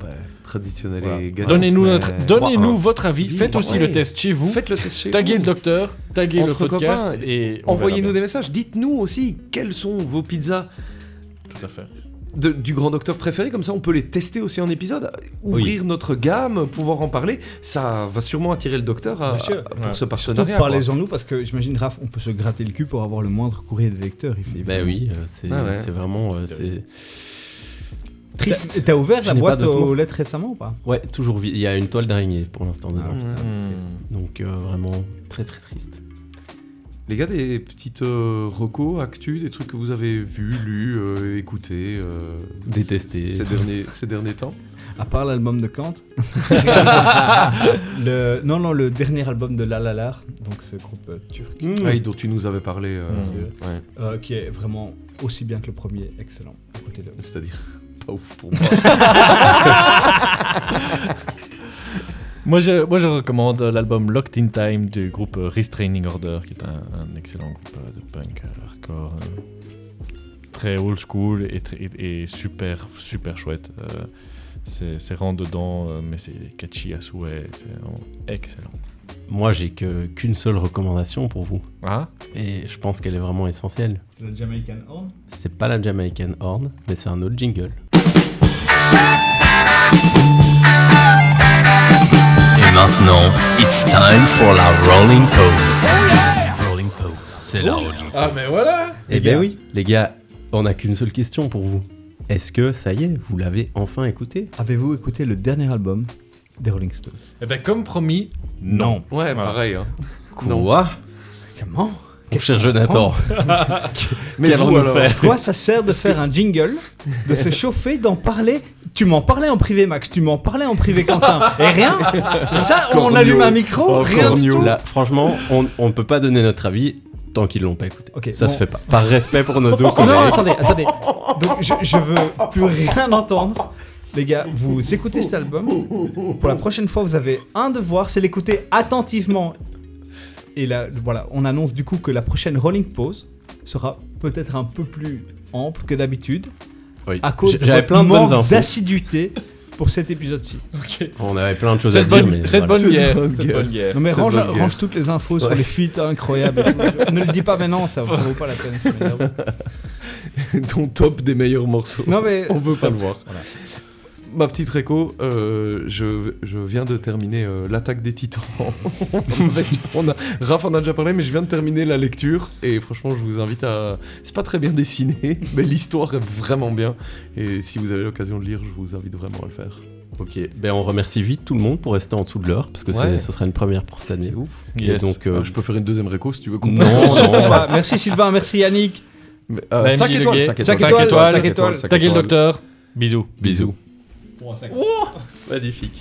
Bon, bah, traditionnel Voilà. et gagnant. Donnez-nous mais- notre- donnez-nous 3-1. votre avis. Faites aussi le test chez vous. Faites le test chez Taguez vous. le docteur, taguez le Entre podcast copains, et envoyez-nous des messages. Dites-nous aussi quelles sont vos pizzas bien. Tout à fait. de- du grand docteur préféré. Comme ça, on peut les tester aussi en épisode. Ouvrir notre gamme, pouvoir en parler. Ça va sûrement attirer le docteur à- sûr. à- pour Ouais. ce partenariat. parlez-en nous parce que j'imagine Raph, on peut se gratter le cul pour avoir le moindre courrier des lecteurs ici. Ben oui, euh, c'est Ah ouais. c'est vraiment. C'est T'as- ouvert la boîte aux lettres récemment ou pas? Ouais, toujours vide. Il y a une toile d'araignée pour l'instant dedans. putain, c'est triste. Donc euh, vraiment très très triste. Les gars, des petites euh, recos, actus, des trucs que vous avez vus, lus, euh, écoutés, euh, Détestés. Ces derniers, ces derniers temps? À part l'album de Kant. le, non, non, le dernier album de La La La, donc ce groupe euh, turc, Mmh. Ah, oui, dont tu nous avais parlé. euh, Mm. ouais. euh, qui est vraiment aussi bien que le premier, excellent. C'est-à-dire? Pas ouf pour moi. Moi je, moi, je recommande l'album Locked in Time du groupe Restraining Order, qui est un, un excellent groupe de punk hardcore. euh, très old school et, très- et- et super, super chouette. euh, c'est rentre dedans, euh, mais c'est catchy à souhait. C'est excellent. Moi, j'ai qu'une seule recommandation pour vous. Ah? Et je pense qu'elle est vraiment essentielle. C'est le Jamaican Horn? C'est pas la Jamaican Horn, mais c'est un autre jingle. Et maintenant, it's time for la rolling pose. Rolling pose, c'est la rolling Ah, mais voilà Eh bien oui, les gars, on n'a qu'une seule question pour vous. Est-ce que ça y est, vous l'avez enfin écouté? Avez-vous écouté le dernier album des Rolling Stones? Eh ben, comme promis, non. Ouais, pareil. hein. Quoi? Comment? Mon cher Jonathan. Mais vous, alors faire Quoi ça sert de faire un jingle, de se chauffer, d'en parler? Tu m'en parlais en privé, Max. Tu m'en parlais en privé, Quentin. Et rien Ça, on Cornio. allume un micro, Oh, rien du tout. Là, franchement, on ne peut pas donner notre avis tant qu'ils l'ont pas écouté. Ok, ça bon. se fait pas. Par respect pour nos deux non, collègues. attendez, attendez. Donc, je, je veux plus rien entendre. Les gars, vous écoutez cet album. Pour la prochaine fois, vous avez un devoir, c'est l'écouter attentivement. Et là, voilà, on annonce du coup que la prochaine Rolling Pause sera peut-être un peu plus ample que d'habitude. Oui. À cause de plein manque d'assiduité pour cet épisode-ci. On avait plein de choses Cette à dire, mais cette bonne bonne Cette bonne bière. Non mais C'est range, bonne guerre. range toutes les infos sur les feats incroyables. ne le dis pas maintenant, ça, ça vaut pas la peine. Ton top des meilleurs morceaux. non mais On veut pas le voir. Voilà. Ma petite réco, euh, je, je viens de terminer euh, l'attaque des titans. On a, Raph en a déjà parlé, mais je viens de terminer la lecture et franchement, je vous invite à. C'est pas très bien dessiné, mais l'histoire est vraiment bien. Et si vous avez l'occasion de lire, je vous invite vraiment à le faire. Ok, ben on remercie vite tout le monde pour rester en dessous de l'heure parce que Ouais. ce sera une première pour cette année. C'est ouf. Et donc, euh, Ah, je peux faire une deuxième réco si tu veux. qu'on Non, non. Pas. Merci Sylvain, merci Yannick. Mais, euh, Bah, cinq MJ étoiles, Leguet, cinq cinq étoiles, étoiles, cinq cinq étoiles, étoiles. cinq Taguez le étoiles. docteur. Bisous. Bisous. Magnifique.